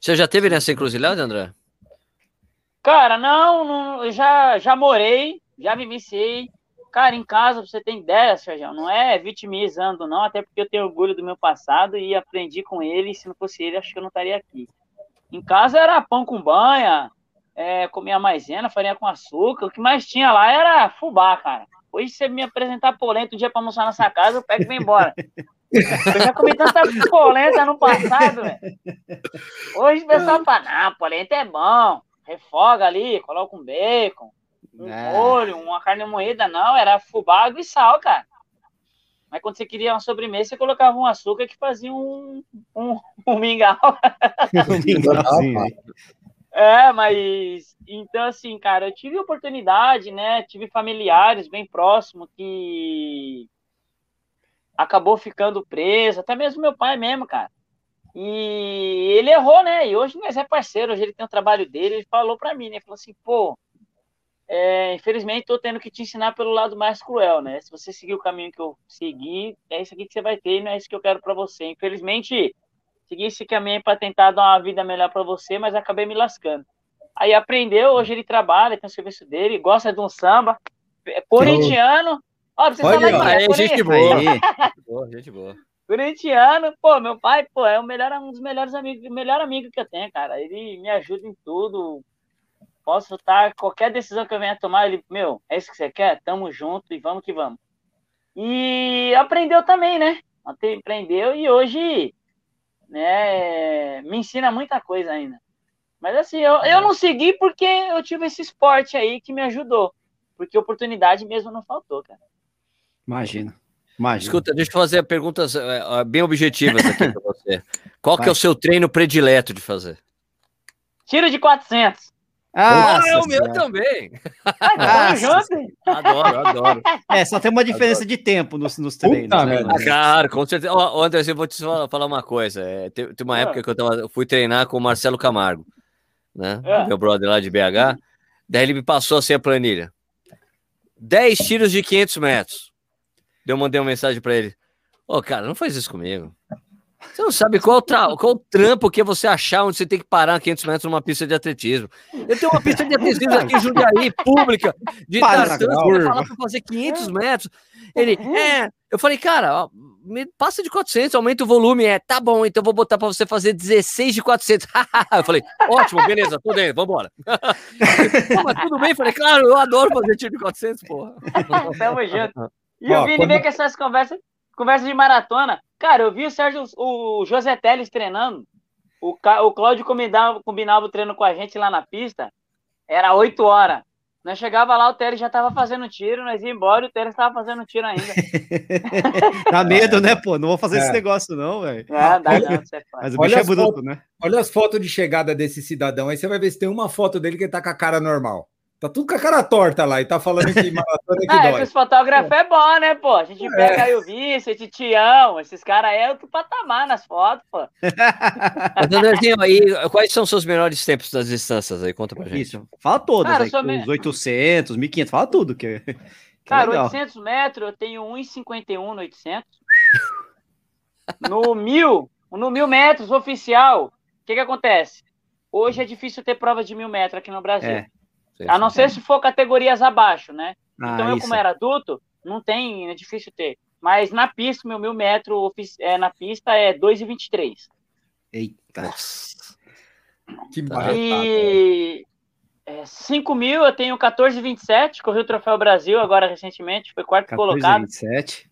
Você já teve nessa encruzilhada, André? Cara, não, não já, já morei, já vivenciei. Cara, em casa você tem ideia, Sérgio, não é vitimizando, não, até porque eu tenho orgulho do meu passado e aprendi com ele, e se não fosse ele, acho que eu não estaria aqui. Em casa era pão com banha, é, comia maisena, farinha com açúcar, o que mais tinha lá era fubá, cara. Hoje você me apresentar polenta um dia para almoçar na sua casa, eu pego e vou embora. Eu já comi tanta polenta no passado, velho. Hoje o pessoal fala, não, polenta é bom, refoga ali, coloca um bacon, um é. molho, uma carne moída, não, era fubá, água e sal, cara. Mas quando você queria uma sobremesa, você colocava um açúcar que fazia um, um, um mingau. um mingauzinho. É, mas então assim, cara, eu tive oportunidade, né? Tive familiares bem próximos que acabou ficando preso, até mesmo meu pai mesmo, cara. E ele errou, né? E hoje nós é parceiro, hoje ele tem o trabalho dele, ele falou para mim, né? Falou assim, pô, é, infelizmente estou tendo que te ensinar pelo lado mais cruel, né? Se você seguir o caminho que eu segui, é isso aqui que você vai ter, não é isso que eu quero para você. Infelizmente, segui esse caminho para tentar dar uma vida melhor para você, mas acabei me lascando. Aí aprendeu, hoje ele trabalha, tem o serviço dele, gosta de um samba, é corintiano. Ó, você Olha, falar aí, é, gente boa. boa, gente boa. Corintiano, pô, meu pai, pô, é o melhor, um dos melhores amigos, o melhor amigo que eu tenho, cara. Ele me ajuda em tudo, posso estar, qualquer decisão que eu venha tomar, ele, meu, é isso que você quer? Tamo junto e vamos que vamos. E aprendeu também, né? Aprendeu e hoje né, me ensina muita coisa ainda. Mas assim, eu, eu não segui porque eu tive esse esporte aí que me ajudou. Porque oportunidade mesmo não faltou, cara. Imagina. Imagina. Escuta, deixa eu fazer perguntas uh, bem objetivas aqui para você. Qual Vai. que é o seu treino predileto de fazer? Tiro de 400. Ah, é o meu também. Ah, adoro, adoro. É, só tem uma diferença adoro. de tempo nos, nos treinos. Puta, né? Ah, cara, com certeza. Ó, André, eu vou te falar uma coisa. É, tem, tem, uma época que eu, tava, eu, fui treinar com o Marcelo Camargo, né? É. Meu brother lá de BH. Daí ele me passou assim a planilha: 10 tiros de 500 metros. Daí eu mandei uma mensagem para ele: Ô, oh, cara, não faz isso comigo. Você não sabe qual, tra... qual o trampo que é você achar onde você tem que parar 500 metros numa pista de atletismo. Eu tenho uma pista de atletismo aqui em Jundiaí, pública, de tartan, você falar para fazer 500 metros. Ele, é... Eu falei, cara, me passa de 400, aumenta o volume. É, tá bom, então vou botar para você fazer 16 de 400. eu falei, ótimo, beleza, tô dentro, vambora. mas tudo bem, falei, claro, eu adoro fazer tiro de 400, porra. Tamo junto. E o Vini quando... vem com essas conversas, conversas de maratona. Cara, eu vi o Sérgio, o José Teles treinando. O, o Cláudio combinava, combinava o treino com a gente lá na pista. Era 8 horas. Nós chegava lá, o Teres já tava fazendo tiro, nós ia embora e o Teres tava fazendo tiro ainda. dá medo, né, pô? Não vou fazer é. esse negócio, não, velho. É, dá não, é Mas o bicho é bruto, né? Olha as fotos de chegada desse cidadão, aí você vai ver se tem uma foto dele que ele tá com a cara normal. Tá tudo com a cara torta lá e tá falando que maratona que ah, dói. É que os fotógrafos é bom, né, pô? A gente pega é. aí o Vicente, Tião, esses caras aí é outro patamar nas fotos, pô. Andrezinho, aí, quais são os seus melhores tempos das distâncias aí? Conta pra gente. Isso, fala todos, cara, aí, me... os 800, 1500, fala tudo. Que, que cara, legal. 800 metros, eu tenho 1,51 no 800. No 1000, no 1000 metros oficial, o que que acontece? Hoje é difícil ter prova de 1000 metros aqui no Brasil. É. A não ser se for categorias abaixo, né? Ah, então eu, como era adulto, não tem, é difícil ter. Mas na pista, meu mil metro é, na pista é 2,23. Eita. Que barata. E é, 5 mil eu tenho 14,27. Corri o Troféu Brasil agora recentemente, foi quarto 14, colocado. 27.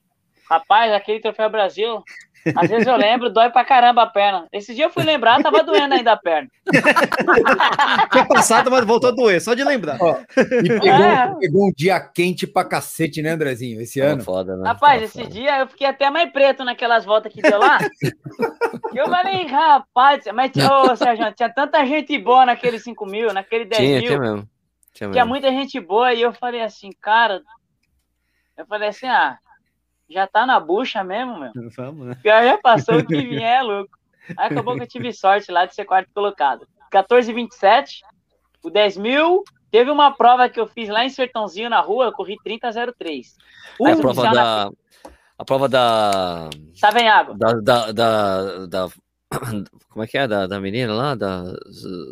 Rapaz, aquele Troféu Brasil, às vezes eu lembro, dói pra caramba a perna. Esse dia eu fui lembrar, tava doendo ainda a perna. Foi passado, mas voltou a doer, só de lembrar. Ó, e pegou, é. pegou, um dia quente pra cacete, né, Andrezinho, esse ano? Foda, né? Rapaz, esse foda. dia eu fiquei até mais preto naquelas voltas que deu lá. eu falei, rapaz, mas, ô, Sérgio, tinha tanta gente boa naquele 5 mil, naquele 10 tinha, mil. Tinha mesmo. Tinha, tinha muita gente boa e eu falei assim, cara. Eu falei assim, ah já tá na bucha mesmo, meu. Vamos, né? Já passou o que vier, louco. Aí acabou que eu tive sorte lá de ser quarto colocado. 14,27, o 10 mil. Teve uma prova que eu fiz lá em Sertãozinho na rua, eu corri 30,03. É a prova da. Na... A prova da. Savenhago. Da, da, da, da, Como é que é? Da, da menina lá? Da...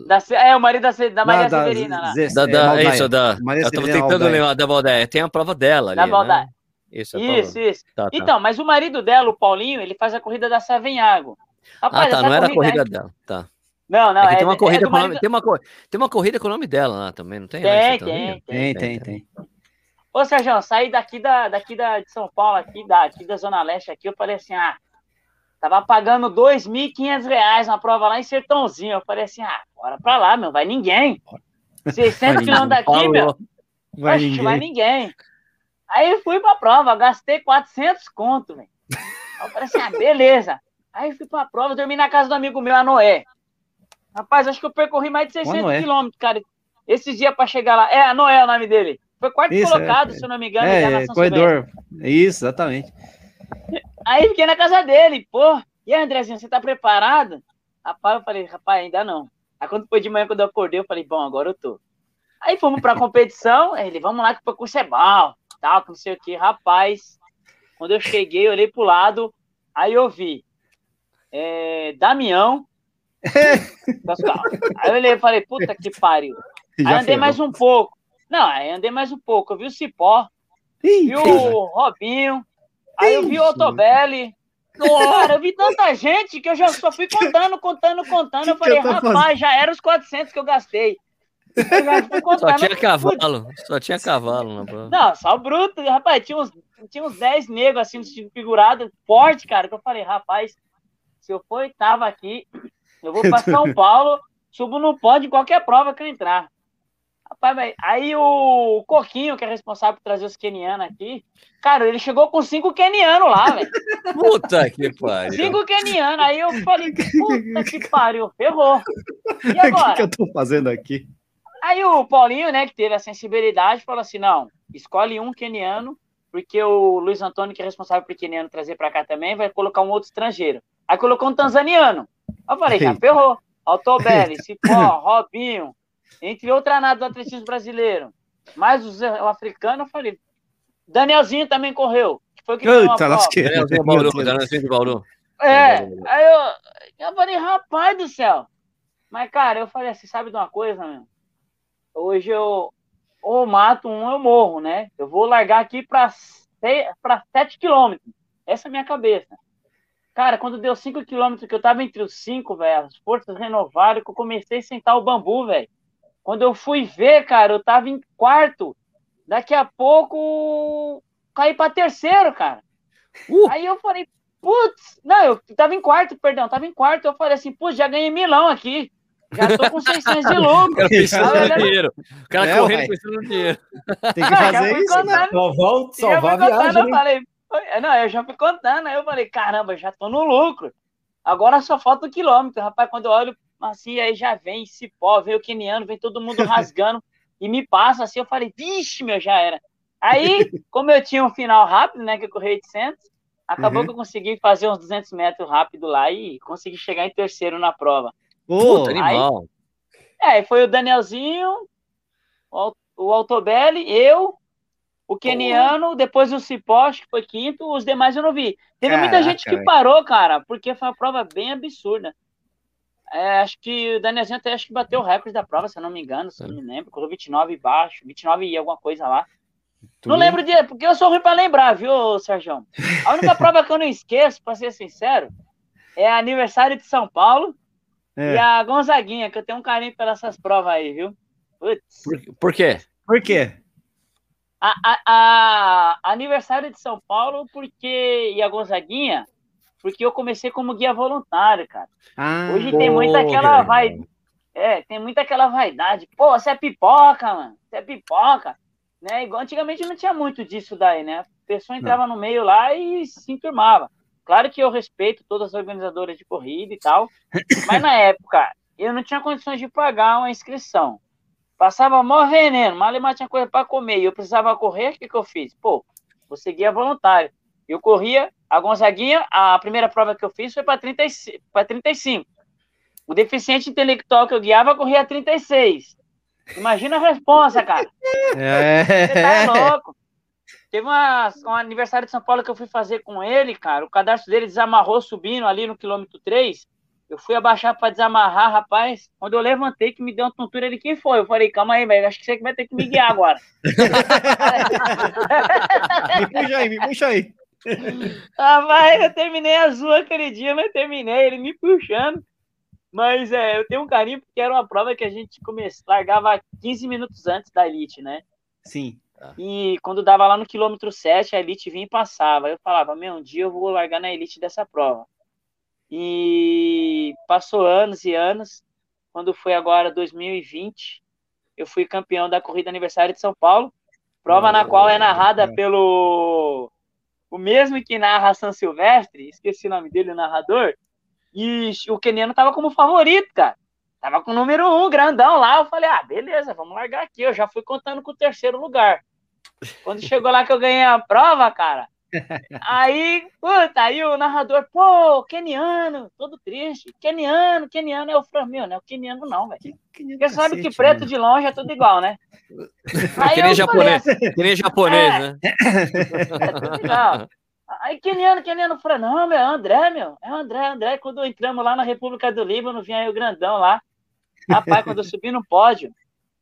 da é, o marido da, da Maria da, Severina lá. Da, da, é, isso, da. Maria eu tava tentando lembrar da Valdeia. Tem a prova dela ali. Da Valdeia. Né? Isso, é isso. isso. Tá, tá. Então, mas o marido dela, o Paulinho, ele faz a corrida da Savenhago. Rapaz, ah, tá, não era a corrida dela, tá. Não, não, é, tem uma é corrida é com marido... nome, tem uma tem uma corrida com o nome dela lá também, não tem? Tem, tem, tem, tem, tem, Ô, Sérgio, saí daqui da daqui da de São Paulo aqui da aqui da Zona Leste aqui, eu falei assim, ah, tava pagando R$ 2.500 na prova lá em Sertãozinho. Eu falei assim, ah, bora pra lá, meu, vai ninguém. 600 quilômetros daqui, meu. Vai ninguém. vai ninguém. Aí fui pra prova, gastei 400 conto, velho. Eu falei assim, ah, beleza. Aí fui pra prova, dormi na casa do amigo meu, a Noé. Rapaz, acho que eu percorri mais de 600 quilômetros, cara. Esse dia pra chegar lá. É, a Noé é o nome dele. Foi quarto Isso, colocado, é, se eu não me engano. É, é corredor. Isso, exatamente. Aí fiquei na casa dele, pô. E aí, Andrezinho, você tá preparado? Rapaz, eu falei, rapaz, ainda não. Aí quando foi de manhã, quando eu acordei, eu falei, bom, agora eu tô. Aí fomos pra competição, ele, vamos lá que o percurso é bom tal, que não sei o que. Rapaz, quando eu cheguei, eu olhei pro lado, aí eu vi é, Damião. aí eu olhei e falei, puta que pariu. Aí andei mais um pouco. Não, aí andei mais um pouco. Eu vi o Cipó, vi o Robinho, aí eu vi o Otobelli. Cara, eu vi tanta gente que eu já só fui contando, contando, contando. Eu falei, rapaz, já era os 400 que eu gastei. Só tinha cavalo, só tinha cavalo na prova. Não, só bruto. Rapaz, tinha uns, tinha uns 10 negros assim, figurado, forte, cara, que eu falei, rapaz, se eu for oitavo aqui, eu vou para São Paulo, subo no pódio qualquer prova que eu entrar. Rapaz, aí o Coquinho, que é responsável por trazer os kenianos aqui, cara, ele chegou com cinco kenianos lá, velho. Puta que pariu. Cinco kenianos. Aí eu falei, puta que pariu, ferrou. E agora? O que, que eu tô fazendo aqui? Aí o Paulinho, né, que teve a sensibilidade, falou assim: não, escolhe um keniano, porque o Luiz Antônio, que é responsável por keniano trazer para cá também, vai colocar um outro estrangeiro. Aí colocou um tanzaniano. Aí eu falei: já ferrou. Altobelli, Cipó, Robinho, entre outras nada do atletismo brasileiro. Mais o, o africano, eu falei: Danielzinho também correu. Que foi que Eita, Danielzinho Bauru, Danielzinho de Bauru. É, aí eu, eu falei: rapaz do céu. Mas, cara, eu falei assim: sabe de uma coisa, meu? Hoje eu ou mato um, eu morro, né? Eu vou largar aqui para 7 quilômetros. Essa é a minha cabeça. Cara, quando deu 5 km que eu tava entre os 5, velho, as forças renovaram, que eu comecei a sentar o bambu, velho. Quando eu fui ver, cara, eu tava em quarto. Daqui a pouco caí para terceiro, cara. Uh. Aí eu falei, putz, não, eu tava em quarto, perdão, tava em quarto. Eu falei assim, putz, já ganhei milão aqui. Já tô com 600 de lucro. O cara pensando no dinheiro. O cara é, correndo pensando no dinheiro. Tem que fazer isso, né? contando, né? Só volta, salvar a viagem. Eu falei, não, eu já fui contando. Aí eu falei, caramba, já tô no lucro. Agora só falta o quilômetro. Rapaz, quando eu olho assim, aí já vem cipó, vem o queniano, vem todo mundo rasgando e me passa assim. Eu falei, vixe, meu, já era. Aí, como eu tinha um final rápido, né, que eu corri 800, acabou uhum. que eu consegui fazer uns 200 metros rápido lá e consegui chegar em terceiro na prova. Puta, animal. Aí, é, foi o Danielzinho, o, o Altobelli, eu, o Keniano, depois o Cipó, acho que foi quinto, os demais eu não vi. Teve Caraca, muita gente que parou, cara, porque foi uma prova bem absurda. É, acho que o Danielzinho até acho que bateu o recorde da prova, se eu não me engano, se eu não me lembro. Correu 29 baixo, 29 e alguma coisa lá. Tu não lembro de. Porque eu sou ruim pra lembrar, viu, Sérgio? A única prova que eu não esqueço, pra ser sincero, é aniversário de São Paulo é. e a Gonzaguinha, que eu tenho um carinho pelas essas provas aí, viu? Putz. Por, por quê? Por quê? A, a, a, aniversário de São Paulo, porque. E a Gonzaguinha, porque eu comecei como guia voluntário, cara. Ah, Hoje tem muita aquela vai, é, tem muita aquela vaidade. Pô, você é pipoca, mano. Você é pipoca. Né? Igual antigamente não tinha muito disso daí, né? A pessoa entrava não. no meio lá e se enturmava. Claro que eu respeito todas as organizadoras de corrida e tal, mas na época eu não tinha condições de pagar uma inscrição. Passava mó veneno, mal e mal tinha coisa para comer e eu precisava correr, o que, que eu fiz? Pô, vou seguir voluntário. Eu corria a Gonzaguinha, a primeira prova que eu fiz foi para 35. O deficiente intelectual que eu guiava corria 36. Imagina a resposta, cara. É. Você tá louco. Teve uma, um aniversário de São Paulo que eu fui fazer com ele, cara. O cadastro dele desamarrou subindo ali no quilômetro 3. Eu fui abaixar para desamarrar, rapaz. Quando eu levantei, que me deu uma tontura, ele quem foi? Eu falei, calma aí, velho. Acho que você que vai ter que me guiar agora. me puxa aí, me puxa aí. Rapaz, eu terminei azul aquele dia, mas terminei, ele me puxando. Mas é, eu tenho um carinho porque era uma prova que a gente começava, largava 15 minutos antes da Elite, né? Sim. E quando dava lá no quilômetro 7, a Elite vinha e passava. Eu falava, meu, um dia eu vou largar na Elite dessa prova. E passou anos e anos. Quando foi agora 2020, eu fui campeão da corrida aniversário de São Paulo. Prova oh, na qual é narrada pelo o mesmo que narra São Silvestre, esqueci o nome dele, o narrador, e o Keniano tava como favorito, cara. Tava com o número um, grandão lá. Eu falei, ah, beleza, vamos largar aqui. Eu já fui contando com o terceiro lugar. Quando chegou lá que eu ganhei a prova, cara, aí, puta, aí o narrador, pô, Keniano, todo triste. Keniano, Keniano é o Fran, né? O Keniano não, velho. Porque sabe que preto de longe é tudo igual, né? Aí que nem japonês, falei, que nem japonês, é, né? É tudo igual. Aí Keniano, Keniano falou, não, meu, é André, meu, é André, André. Quando entramos lá na República do Líbano, vinha aí o grandão lá. Rapaz, quando eu subi no pódio.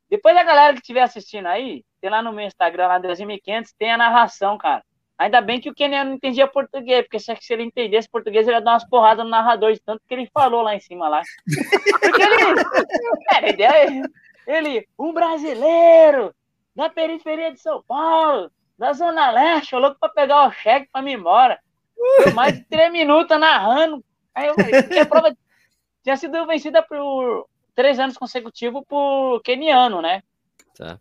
Depois a galera que estiver assistindo aí, tem lá no meu Instagram, lá 2500, tem a narração, cara. Ainda bem que o Keniano não entendia português, porque se ele entendesse português, ele ia dar umas porradas no narrador, de tanto que ele falou lá em cima lá. Porque ele. É, ele, ele, um brasileiro da periferia de São Paulo, da Zona Leste, eu louco pra pegar o cheque pra me embora. Foi mais de três minutos narrando. Aí eu falei, a prova tinha sido vencida por três anos consecutivos por keniano, né? Tá.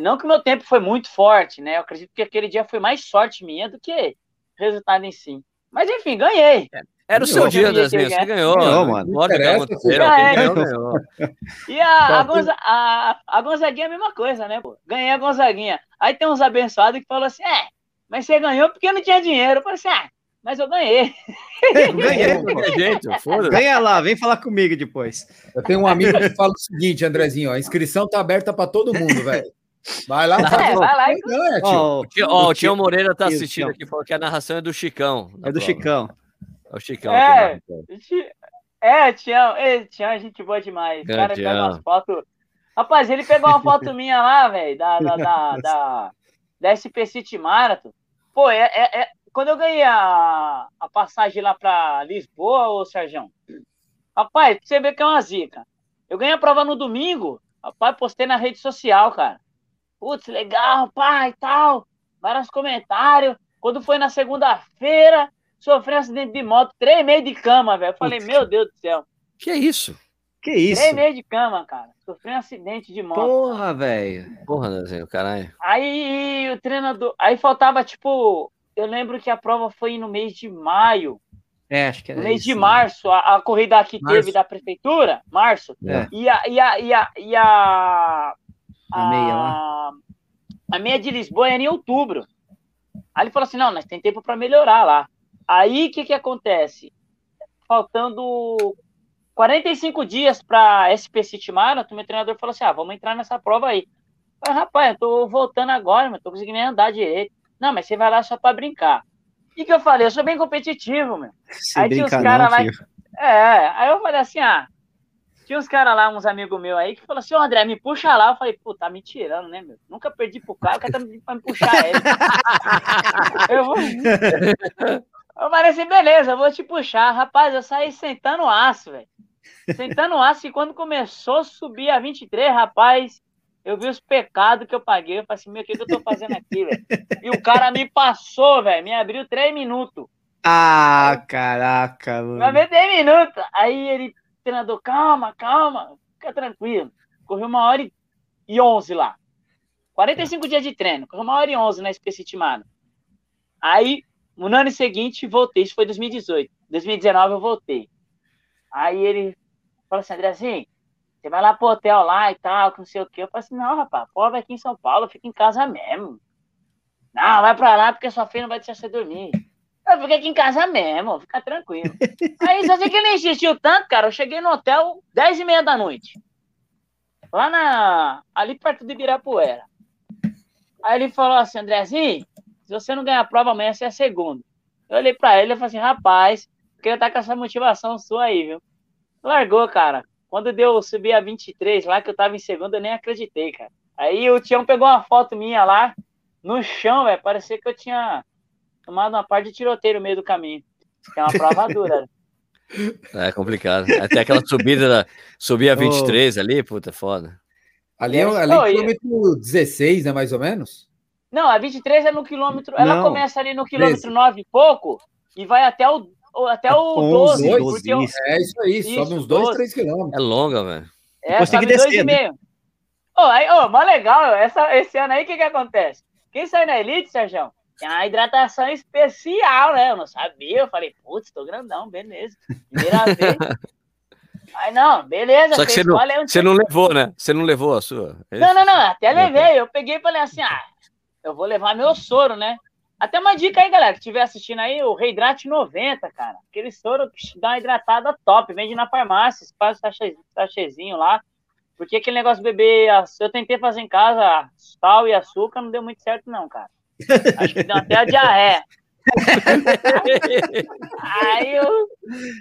Não que o meu tempo foi muito forte, né? Eu acredito que aquele dia foi mais sorte minha do que resultado em si. Mas enfim, ganhei. É. Era o seu dia, Andrezinho. Você ganhou. Ganhou, mano. Bora, ganhou, ganhou, ganhou. E a, a, Gonza, a, a Gonzaguinha é a mesma coisa, né? Pô? Ganhei a Gonzaguinha. Aí tem uns abençoados que falam assim: é, mas você ganhou porque não tinha dinheiro. Eu falei assim: ah, mas eu ganhei. ganhei, gente, Ganha lá, vem falar comigo depois. Eu tenho um amigo que fala o seguinte, Andrezinho: ó, a inscrição tá aberta para todo mundo, velho. Vai lá, é, vai lá e ganha, tio. Ó, o Tio Moreira tá assistindo aqui, falou que a narração é do Chicão. É do prova. Chicão. É o Chicão. É, é Tião, é, Tião é gente boa demais. O cara pega umas fotos. Rapaz, ele pegou uma foto minha lá, velho, da, da, da, da, da SP City Marathon. Pô, é, é, é, quando eu ganhei a, a passagem lá para Lisboa, ô Sérgio, rapaz, você vê que é uma zica. Eu ganhei a prova no domingo, rapaz, postei na rede social, cara. Putz, legal, pai, tal. Vários comentários. Quando foi na segunda-feira, sofri um acidente de moto, três meses de cama, velho. Falei, Putz. meu Deus do céu. Que é isso? Que isso? Três meses de cama, cara. Sofri um acidente de moto. Porra, velho. Porra, desenho, caralho. Aí o treinador. Aí faltava, tipo. Eu lembro que a prova foi no mês de maio. É, acho que era No mês isso, de março, a, a, corrida que março. teve da prefeitura, março. É. E a. E a, e a, e a, a, meia lá. A meia de Lisboa era em outubro. Aí ele falou assim: não, nós tem tempo para melhorar lá. Aí o que, que acontece? Faltando 45 dias para SP City Marathon, meu treinador falou assim: ah, vamos entrar nessa prova aí. Falei, rapaz, eu tô voltando agora, mas tô conseguindo nem andar direito. Não, mas você vai lá só para brincar. E que eu falei? Eu sou bem competitivo, meu. Se aí tinha os caras lá. Filho. É, aí eu falei assim: ah, tinha uns caras lá, uns amigos meus aí, que falaram assim: Ô André, me puxa lá. Eu falei: pô, tá me tirando, né, meu? Nunca perdi pro cara, o cara tá me, pra me puxar ele. eu vou. Eu falei assim: beleza, eu vou te puxar. Rapaz, eu saí sentando aço, velho. Sentando aço, e quando começou a subir a 23, rapaz, eu vi os pecados que eu paguei. Eu falei assim: meu, o que, que eu tô fazendo aqui, velho? E o cara me passou, velho, me abriu três minutos. Ah, caraca, mano. Me abriu três minutos. Aí ele treinador, calma, calma, fica tranquilo. Correu uma hora e onze lá. 45 dias de treino, correu uma hora e onze na Especitimada. Aí, no ano seguinte, voltei. Isso foi 2018. 2019 eu voltei. Aí ele falou assim, Andrezinho, você vai lá pro hotel lá e tal, que não sei o quê. Eu falei assim, não, rapaz, pobre aqui em São Paulo, fica em casa mesmo. Não, vai pra lá porque sua filha não vai deixar você dormir. Eu fiquei aqui em casa mesmo, fica tranquilo. Aí só sei que ele insistiu tanto, cara. Eu cheguei no hotel 10 e meia da noite. Lá na. ali perto de Ibirapuera. Aí ele falou assim, Andrezinho, se você não ganhar a prova amanhã, você é segundo. Eu olhei pra ele e falei assim, rapaz, eu queria estar com essa motivação sua aí, viu? Largou, cara. Quando deu subir a 23 lá, que eu tava em segundo, eu nem acreditei, cara. Aí o Tião pegou uma foto minha lá, no chão, velho. Parecia que eu tinha tomado uma parte de tiroteio no meio do caminho. Que é uma prova dura. É complicado. Até aquela subida, da, subir a 23 oh. ali, puta, foda. Ali é, ali é quilômetro 16, né, mais ou menos? Não, a 23 é no quilômetro. Não. Ela começa ali no quilômetro 13. 9 e pouco e vai até o, até o 12. 12, 12 eu... É isso aí, isso, sobe uns 2, 3 quilômetros. É longa, velho. É, Depois tem que descer. Né? Oh, aí, oh, mas legal, essa, esse ano aí o que, que acontece? Quem sai na Elite, Sérgio, tem uma hidratação especial, né? Eu não sabia. Eu falei, putz, tô grandão, beleza. Primeira vez. Aí, não, beleza. Só que você não, você não levou, né? Você não levou a sua. É não, não, não. Até levei. Eu peguei e falei assim: ah, eu vou levar meu soro, né? Até uma dica aí, galera, que estiver assistindo aí, o Reidrate 90, cara. Aquele soro que dá uma hidratada top. Vende na farmácia, faz o sachezinho lá. Porque aquele negócio de beber. Eu tentei fazer em casa sal e açúcar, não deu muito certo, não, cara. Acho que deu até a diarreia. aí eu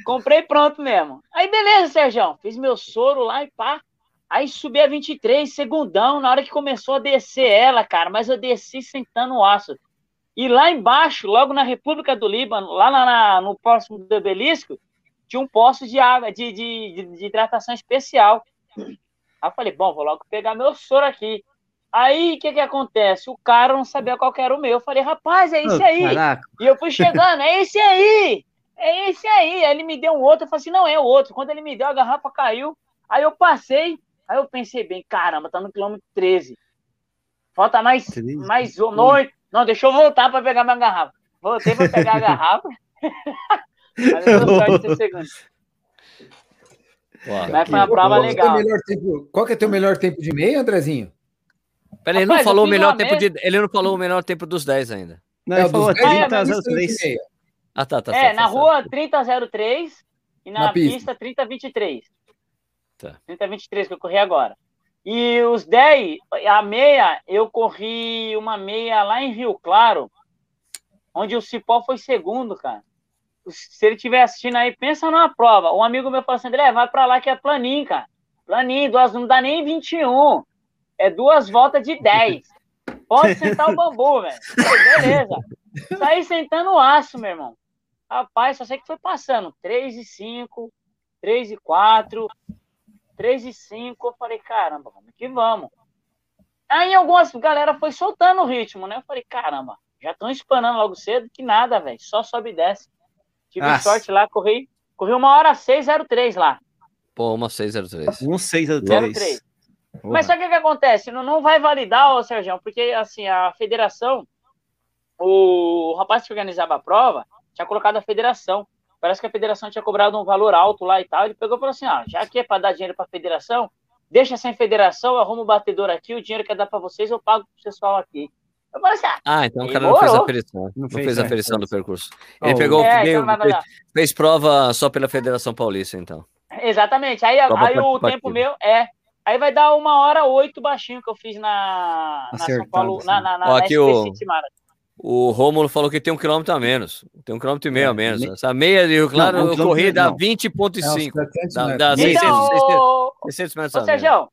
comprei pronto mesmo. Aí beleza, Sérgio. Fiz meu soro lá e pá. Aí subi a 23, segundão, na hora que começou a descer ela, cara. Mas eu desci sentando o aço. E lá embaixo, logo na República do Líbano, lá na, no próximo do obelisco, tinha um poço de água, de, de, de hidratação especial. Aí eu falei, bom, vou logo pegar meu soro aqui. Aí, o que que acontece? O cara não sabia qual era o meu. Eu falei, rapaz, é esse oh, aí. Caraca. E eu fui chegando, é esse aí. É esse aí. Aí ele me deu um outro. Eu falei assim, não, é o outro. Quando ele me deu, a garrafa caiu. Aí eu passei. Aí eu pensei bem, caramba, tá no quilômetro 13. Falta mais, mais um. Não, deixa eu voltar para pegar minha garrafa. Voltei para pegar a garrafa. Mas eu não ser segundo. Mas foi uma prova legal. Qual que é o teu melhor tempo de meio, Andrezinho? Pera, ele não falou o melhor tempo de. Ele não falou o melhor tempo dos 10 ainda. Não, ele falou 3003. Ah, tá, tá. É, tá, na tá, rua tá. 3003 e na, na pista. pista 3023. Tá. 3023 que eu corri agora. E os 10, a meia, eu corri uma meia lá em Rio Claro, onde o Cipó foi segundo, cara. Se ele estiver assistindo aí, pensa numa prova. Um amigo meu falou assim: André, vai pra lá que é planinho, cara. Planinho, duas, não dá nem 21 é duas voltas de 10. Pode sentar o bambu, velho. Beleza. Saí sentando o aço, meu irmão. Rapaz, só sei que foi passando. 3 e 5, 3 e 4, 3 e 5. Eu falei, caramba, vamos que vamos. Aí algumas galera foi soltando o ritmo, né? Eu falei, caramba, já estão espanando logo cedo, que nada, velho. Só sobe e desce. Tive Nossa. sorte lá, corri, corri uma hora 603 lá. Pô, uma 603. Um 603. Mas sabe o que, que acontece? Não, não vai validar, ô Sérgio, porque assim, a federação, o rapaz que organizava a prova, tinha colocado a federação. Parece que a federação tinha cobrado um valor alto lá e tal. Ele pegou e falou assim: ah, já que é para dar dinheiro para a federação, deixa sem federação, arruma o batedor aqui, o dinheiro que é dar para vocês eu pago pro pessoal aqui. Eu falei assim, ah, ah então o cara não fez a aferição. Não, não fez, fez a aferição do percurso. Ele oh. pegou, é, então, fez, fez, prova só pela Federação Paulista, então. Exatamente. Aí, aí o tempo meu é. Aí vai dar uma hora oito baixinho que eu fiz na, na São Paulo, na, na, na, Ó, aqui o, o Rômulo falou que tem um quilômetro a menos. Tem um quilômetro e meio é, a menos. Me... Essa meia de Rio Claro não, um eu corri dá 20,5. É, dá, dá 600, então, 600, 600 metros ô, Sérgio,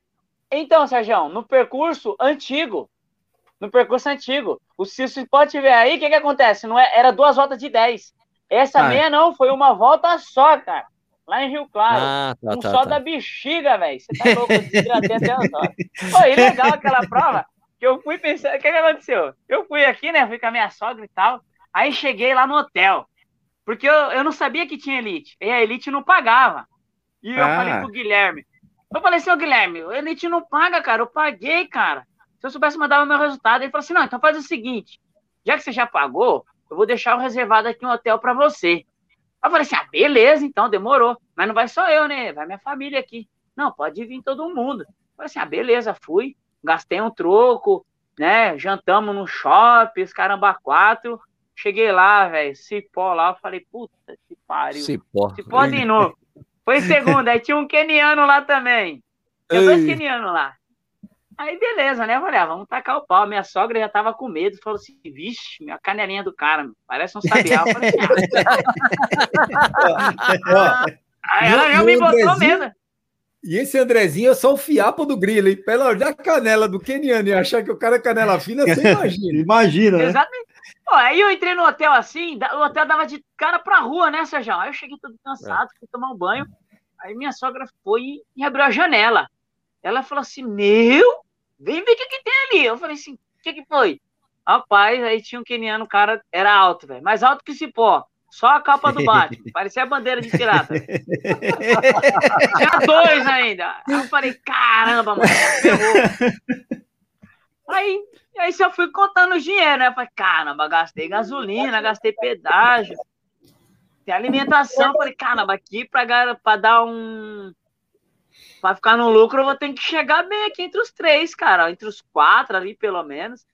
Então, Sérgio, no percurso antigo, no percurso antigo, o Cício pode ver aí, o que que acontece? Não é, era duas voltas de 10. Essa ah. meia não, foi uma volta só, cara. Lá em Rio Claro. Ah, tá, um tá, só tá. da bexiga, velho. Você tá louco, eu até as horas. Foi legal aquela prova que eu fui pensando, o que, que aconteceu? Eu fui aqui, né? Fui com a minha sogra e tal. Aí cheguei lá no hotel. Porque eu, eu não sabia que tinha elite. E a elite não pagava. E eu ah. falei pro Guilherme. Eu falei assim, ô Guilherme, a elite não paga, cara. Eu paguei, cara. Se eu soubesse mandar o meu resultado. Ele falou assim: não, então faz o seguinte. Já que você já pagou, eu vou deixar o reservado aqui um hotel para você. Eu falei assim: ah, beleza, então, demorou. Mas não vai só eu, né? Vai minha família aqui. Não, pode vir todo mundo. Eu falei assim: ah, beleza, fui gastei um troco, né? Jantamos no shopping, os caramba quatro. Cheguei lá, velho, cipó lá, eu falei, puta que pariu. Cipó. Cipó de novo. Foi segunda, aí tinha um keniano lá também. Tinha dois kenianos lá. Aí beleza, né? Eu falei, ah, vamos tacar o pau. Minha sogra já tava com medo, falou assim: vixe, minha canelinha do cara, parece um sabiá. Eu falei, ah. aí ela já me botou medo. E esse Andrezinho é só o fiapo do grilo, hein? Pela olhar a canela do Keniano e achar que o cara é canela fina, você imagina. imagina, né? Exatamente. Pô, aí eu entrei no hotel assim, o hotel dava de cara pra rua, né, Sérgio? Aí eu cheguei todo cansado, fui tomar um banho. Aí minha sogra foi e abriu a janela. Ela falou assim: Meu, vem ver o que, que tem ali. Eu falei assim: O que, que foi? Rapaz, aí tinha um keniano, o cara era alto, velho, mais alto que cipó. Só a capa do Batman. Parecia a bandeira de pirata. Tinha dois ainda. Aí eu falei, caramba, mano, ferrou. Aí, aí eu fui contando o dinheiro, né? Eu falei, caramba, gastei gasolina, gastei pedágio. Tem alimentação. Eu falei, caramba, aqui pra, pra dar um. Pra ficar no lucro, eu vou ter que chegar bem aqui entre os três, cara. Entre os quatro ali, pelo menos.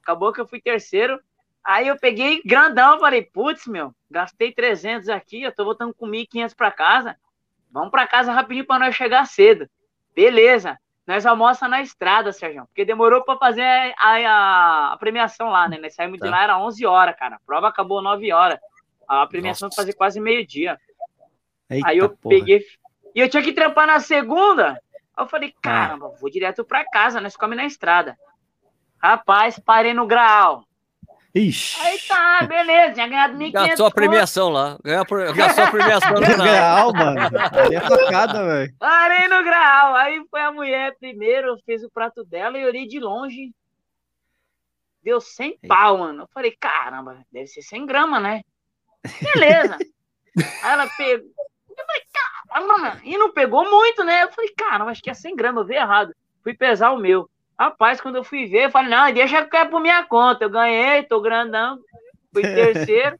Acabou que eu fui terceiro. Aí eu peguei grandão, falei, putz, meu, gastei 300 aqui, eu tô voltando com 1.500 para casa. Vamos para casa rapidinho para nós chegar cedo. Beleza. Nós almoçamos na estrada, Sérgio, porque demorou para fazer a, a, a, premiação lá, né? Nós saímos tá. de lá, era 11 horas, cara. A prova acabou 9 horas. A premiação Nossa. fazer quase meio-dia. Aí eu porra. peguei. E eu tinha que trampar na segunda. Aí eu falei, ah. caramba, vou direto para casa, nós comemos na estrada. Rapaz, parei no grau. Ixi. Aí tá, beleza, tinha ganhado 1.500 Gastou a premiação lá. Gastou a premiação no grau, mano. Aí é facada, velho. Parei no grau. Aí foi a mulher primeiro, fez o prato dela e eu olhei de longe. Deu 100 pau, mano. Eu falei, caramba, deve ser 100 gramas, né? Beleza. Aí ela pegou. Eu falei, caramba, mano. E não pegou muito, né? Eu falei, caramba, acho que é 100 gramas, eu vi errado. Fui pesar o meu. Rapaz, quando eu fui ver, eu falei, não, deixa que é por minha conta. Eu ganhei, tô grandão, fui terceiro.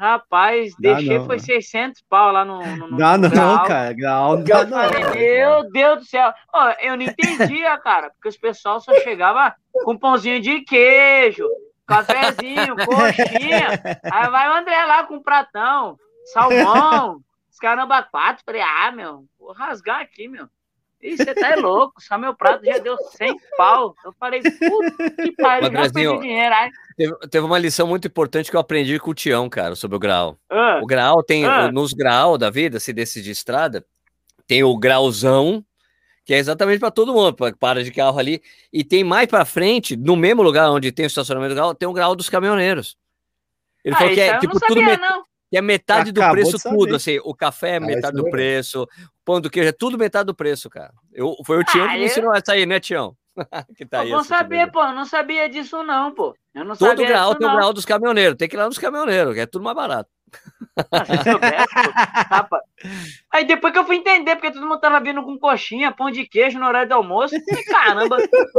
Rapaz, dá deixei, não, foi 600 pau lá no, no, no Dá não, grau. cara, grau não dá não. Meu Deus do céu. Ó, eu não entendia, cara, porque os pessoal só chegava com pãozinho de queijo, cafezinho, coxinha. Aí vai o André lá com pratão, salmão, os caramba quatro. Falei, ah, meu, vou rasgar aqui, meu. Ih, você tá é louco, só meu prato já deu 100 pau. Eu falei, puta que pariu, já perdi dinheiro. Ai. Teve, uma lição muito importante que eu aprendi com o Tião, cara, sobre o grau. Ah, o grau tem, ah, nos grau da vida, se decidir estrada, tem o grauzão, que é exatamente para todo mundo, para de carro ali. E tem mais para frente, no mesmo lugar onde tem o estacionamento do carro, tem um grau dos caminhoneiros. Ele ah, falou que é tipo tudo sabia, met... que é metade do preço tudo, assim, o café é ah, metade do preço, pão do queijo é tudo metade do preço, cara. Eu, foi o Tião ah, que me ensinou essa aí, né, Tião? que tá aí, não sabia, pô, eu não sabia disso não, pô. Eu não Todo grau tem o grau dos caminhoneiros, tem que ir lá nos caminhoneiros, que é tudo mais barato. Aí depois que eu fui entender, porque todo mundo tava vindo com coxinha, pão de queijo no horário do almoço, e, caramba,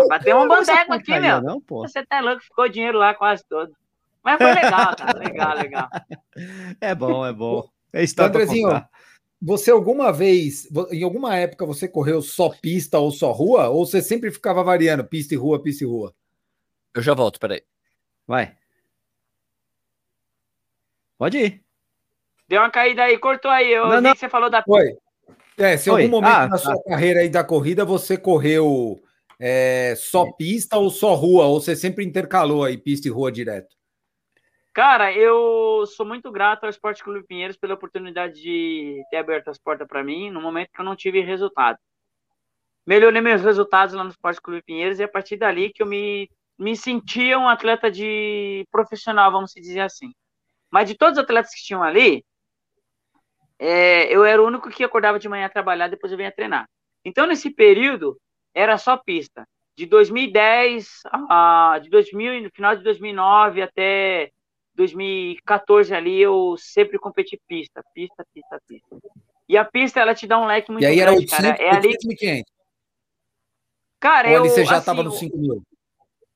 vai ter um bandeco aqui, meu. Não, pô. Você tá louco, ficou dinheiro lá quase todo. Mas foi legal, cara, legal, legal. É bom, é bom. É Andrezinho, você alguma vez, em alguma época, você correu só pista ou só rua? Ou você sempre ficava variando pista e rua, pista e rua? Eu já volto, peraí. Vai. Pode ir. Deu uma caída aí, cortou aí. Eu não, não. você falou da. Foi. É, se em algum momento ah, na sua ah. carreira aí da corrida você correu é, só pista ou só rua, ou você sempre intercalou aí pista e rua direto? Cara, eu sou muito grato ao Esporte Clube Pinheiros pela oportunidade de ter aberto as portas para mim no momento que eu não tive resultado. Melhorei meus resultados lá no Esporte Clube Pinheiros e a partir dali que eu me, me sentia um atleta de profissional, vamos dizer assim. Mas de todos os atletas que tinham ali, é, eu era o único que acordava de manhã trabalhar, depois eu vinha treinar. Então, nesse período, era só pista. De 2010 a de 2000, no final de 2009 até 2014 ali, eu sempre competi pista, pista, pista, pista. E a pista, ela te dá um leque muito grande, E aí grande, era 800, cara. É ali... 500. Cara, Ou eu, ali você já estava assim, no 5 mil?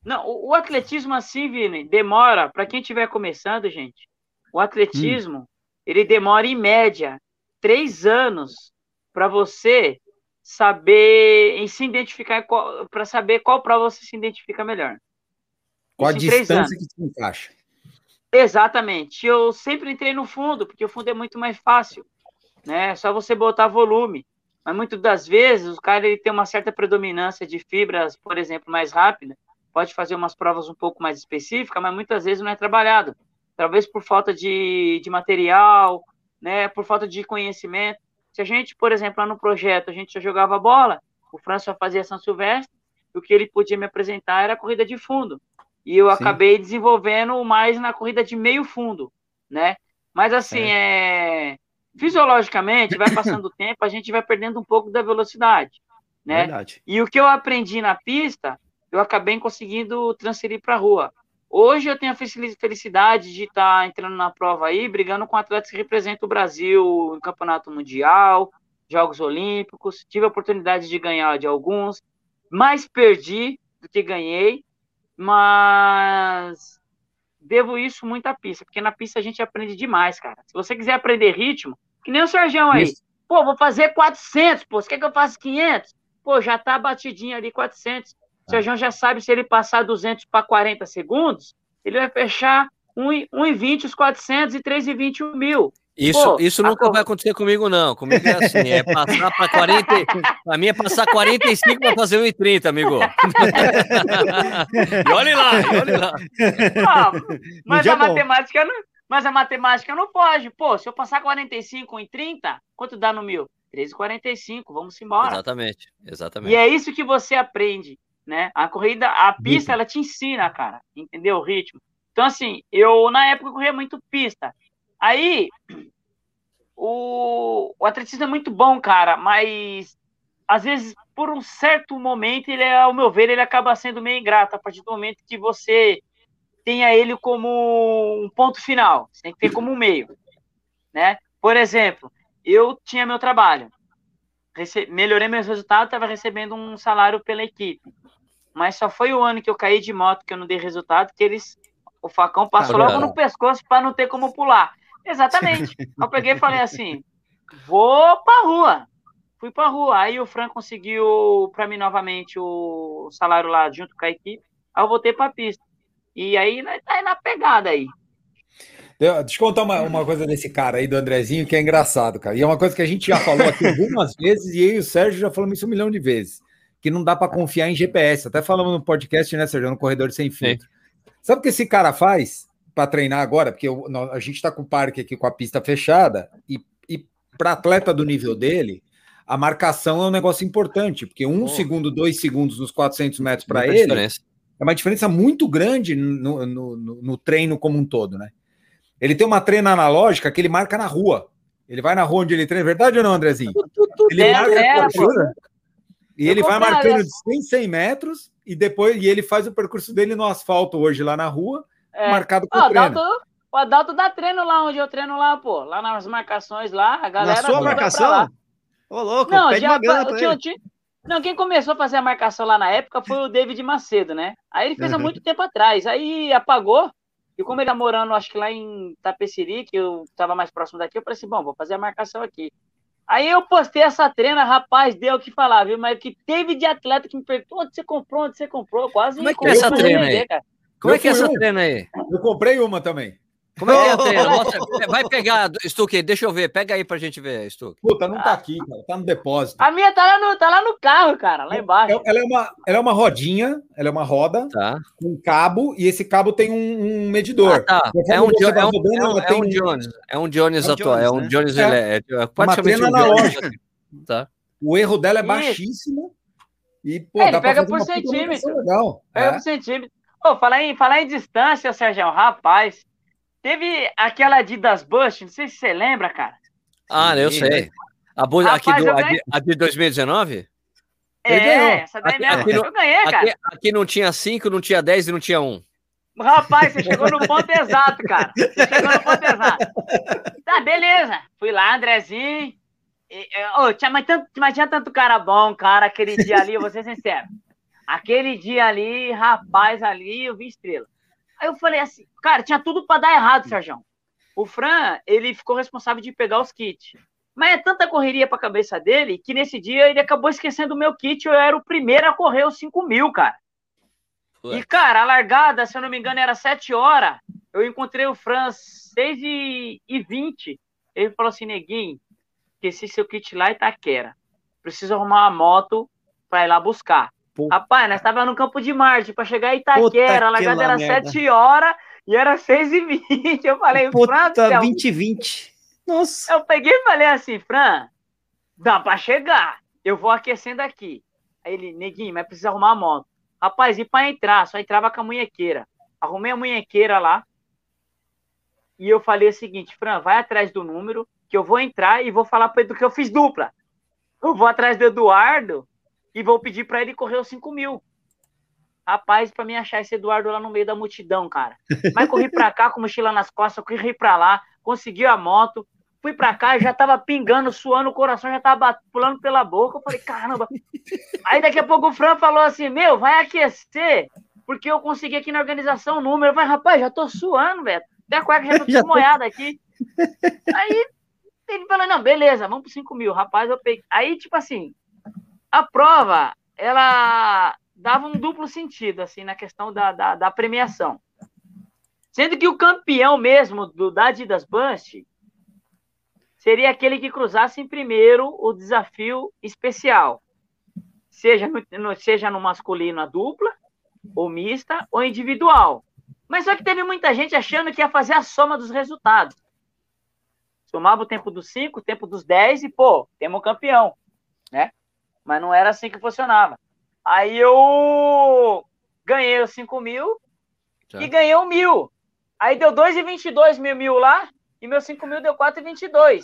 Não, o, o atletismo assim, Vini, demora, para quem estiver começando, gente, o atletismo, hum. ele demora em média três anos para você saber se identificar para saber qual prova você se identifica melhor. Qual a distância que se encaixa? Exatamente. Eu sempre entrei no fundo, porque o fundo é muito mais fácil, né? É só você botar volume. Mas muitas das vezes o cara ele tem uma certa predominância de fibras, por exemplo, mais rápida, pode fazer umas provas um pouco mais específicas, mas muitas vezes não é trabalhado talvez por falta de, de material, né, por falta de conhecimento. Se a gente, por exemplo, lá no projeto, a gente já jogava bola, o Franço fazia São Silvestre, o que ele podia me apresentar era corrida de fundo. E eu Sim. acabei desenvolvendo mais na corrida de meio fundo, né? Mas assim, é. é... fisiologicamente, vai passando o tempo, a gente vai perdendo um pouco da velocidade, né? Verdade. E o que eu aprendi na pista, eu acabei conseguindo transferir para a rua. Hoje eu tenho a felicidade de estar tá entrando na prova aí, brigando com atletas que representam o Brasil em campeonato mundial, Jogos Olímpicos. Tive a oportunidade de ganhar de alguns, mais perdi do que ganhei, mas devo isso muito à pista, porque na pista a gente aprende demais, cara. Se você quiser aprender ritmo, que nem o Sergião aí. Isso. Pô, vou fazer 400, pô, você quer que eu faça 500? Pô, já tá batidinho ali 400. O Sérgio já sabe se ele passar 200 para 40 segundos, ele vai fechar 1,20 os 400 e 3,20 o mil. Isso, Pô, isso nunca a... vai acontecer comigo, não. Comigo é assim, é passar para 40. Para mim é passar 45 para fazer 1,30, amigo. e olhe lá, e olhe lá. Ah, mas, a matemática não, mas a matemática não pode. Pô, se eu passar 45 em 30, quanto dá no mil? 13,45, vamos embora. Exatamente, exatamente. E é isso que você aprende né? A corrida, a pista, ela te ensina, cara, entendeu? O ritmo. Então, assim, eu na época corria muito pista. Aí, o, o atletismo é muito bom, cara, mas às vezes, por um certo momento, ele, ao meu ver, ele acaba sendo meio ingrato a partir do momento que você tenha ele como um ponto final. Você tem que ter como um meio, né? Por exemplo, eu tinha meu trabalho, melhorei meus resultados, estava recebendo um salário pela equipe mas só foi o ano que eu caí de moto que eu não dei resultado, que eles. O facão passou logo no pescoço para não ter como pular. Exatamente. eu peguei e falei assim: vou pra rua. Fui pra rua. Aí o Fran conseguiu para mim novamente o salário lá junto com a equipe. Aí eu voltei pra pista. E aí tá na pegada aí. Deixa eu contar uma, uma coisa desse cara aí, do Andrezinho, que é engraçado, cara. E é uma coisa que a gente já falou aqui algumas vezes, e eu e o Sérgio já falamos isso um milhão de vezes que não dá para confiar em GPS. Até falamos no podcast, né, Sérgio, no Corredor Sem Filtro. Sim. Sabe o que esse cara faz para treinar agora? Porque eu, a gente está com o parque aqui com a pista fechada e, e para atleta do nível dele, a marcação é um negócio importante, porque um oh. segundo, dois segundos nos 400 metros para ele diferença. é uma diferença muito grande no, no, no, no, treino como um todo, né? Ele tem uma treina analógica que ele marca na rua. Ele vai na rua onde ele treina, é verdade ou não, Andrezinho? Ele é, marca é, e ele vai marcando de 100, 100 metros e depois e ele faz o percurso dele no asfalto hoje lá na rua, é. marcado com o treino. O Adalto dá treino lá onde eu treino lá, pô. Lá nas marcações lá, a galera. Na sua marcação? Ô, louco, não, pede já, uma grana pra tinha, tinha, Não, quem começou a fazer a marcação lá na época foi o David Macedo, né? Aí ele fez uhum. há muito tempo atrás. Aí apagou. E como ele tá morando, acho que lá em Tapeciri, que eu tava mais próximo daqui, eu falei assim: bom, vou fazer a marcação aqui. Aí eu postei essa treina, rapaz, deu o que falar, viu? Mas que teve de atleta que me perguntou onde você comprou, onde você comprou, quase. Como é que é essa treina aí? Como é que é essa treina aí? Eu comprei uma também. Como é que é a treina? Mostra, vai pegar, Stuque, deixa eu ver, pega aí pra gente ver, Stuque. Puta, não tá aqui, cara, tá no depósito. A minha tá lá no, tá lá no carro, cara, lá embaixo. Ela é uma, ela é uma rodinha, ela é uma roda tá. com um cabo, e esse cabo tem um, um medidor. Ah, tá. É um, é, um, é, um, é um Jones, é um Jones atual, é um Jones, é, é, é praticamente uma um analógica. Tá. O erro dela é baixíssimo. E, pô, é, ele pega por centímetro. Legal. Pega é. por centímetro. Pô, falar em, falar em distância, Sérgio, rapaz, Teve aquela Adidas Bust, não sei se você lembra, cara. Ah, eu sei. A, bo... Rapaz, aqui do, a, de, a de 2019? É, essa daí mesmo. Aqui, eu ganhei, cara. Aqui, aqui, não tinha 5, não tinha 10 e não tinha 1. Um. Rapaz, você chegou no ponto exato, cara. Você chegou no ponto exato. Tá, beleza. Fui lá, Andrezinho. E, oh, tinha, mas, tanto, mas tinha tanto cara bom, cara, aquele dia ali, eu vou ser sincero. Aquele dia ali, rapaz, ali, eu vi estrela. Aí eu falei assim, cara, tinha tudo para dar errado, Sérgio. O Fran, ele ficou responsável de pegar os kits. Mas é tanta correria para a cabeça dele que nesse dia ele acabou esquecendo o meu kit. Eu era o primeiro a correr os 5 mil, cara. Ué. E, cara, a largada, se eu não me engano, era 7 horas. Eu encontrei o Fran 6 e, e 20. Ele falou assim, neguinho, esqueci seu kit lá em Itaquera. Preciso arrumar uma moto para ir lá buscar. Puta. Rapaz, nós estávamos no Campo de Marte para chegar em Itaquera, a largada era merda. 7 horas e era 6 e 20. Eu falei, Puta, Fran... 20 e 20. Nossa. Eu peguei e falei assim, Fran, dá para chegar. Eu vou aquecendo aqui. Aí ele, neguinho, mas precisa arrumar a moto. Rapaz, e para entrar? Só entrava com a munhequeira. Arrumei a munhequeira lá. E eu falei o seguinte, Fran, vai atrás do número, que eu vou entrar e vou falar para do que eu fiz dupla. Eu vou atrás do Eduardo e vou pedir para ele correr os 5 mil. Rapaz, para mim achar esse Eduardo lá no meio da multidão, cara. Mas corri para cá com mochila nas costas, corri para lá, consegui a moto, fui para cá, já tava pingando, suando, o coração já tava pulando pela boca. Eu falei, caramba. Aí daqui a pouco o Fran falou assim: Meu, vai aquecer, porque eu consegui aqui na organização o número. Eu falei, rapaz, já tô suando, velho. Até a cueca já tô já molhada aqui. Aí ele falou: Não, beleza, vamos pro 5 mil. Rapaz, eu peguei. Aí, tipo assim, a prova, ela dava um duplo sentido, assim, na questão da, da, da premiação. Sendo que o campeão mesmo do, da Adidas Bust seria aquele que cruzasse em primeiro o desafio especial. Seja no, seja no masculino a dupla, ou mista, ou individual. Mas só que teve muita gente achando que ia fazer a soma dos resultados. Somava o tempo dos 5, o tempo dos 10 e, pô, temos um campeão, né? Mas não era assim que funcionava. Aí eu ganhei os 5 mil e ganhei o mil. Aí deu 2,22 mil mil lá e meu 5 mil deu 4,22.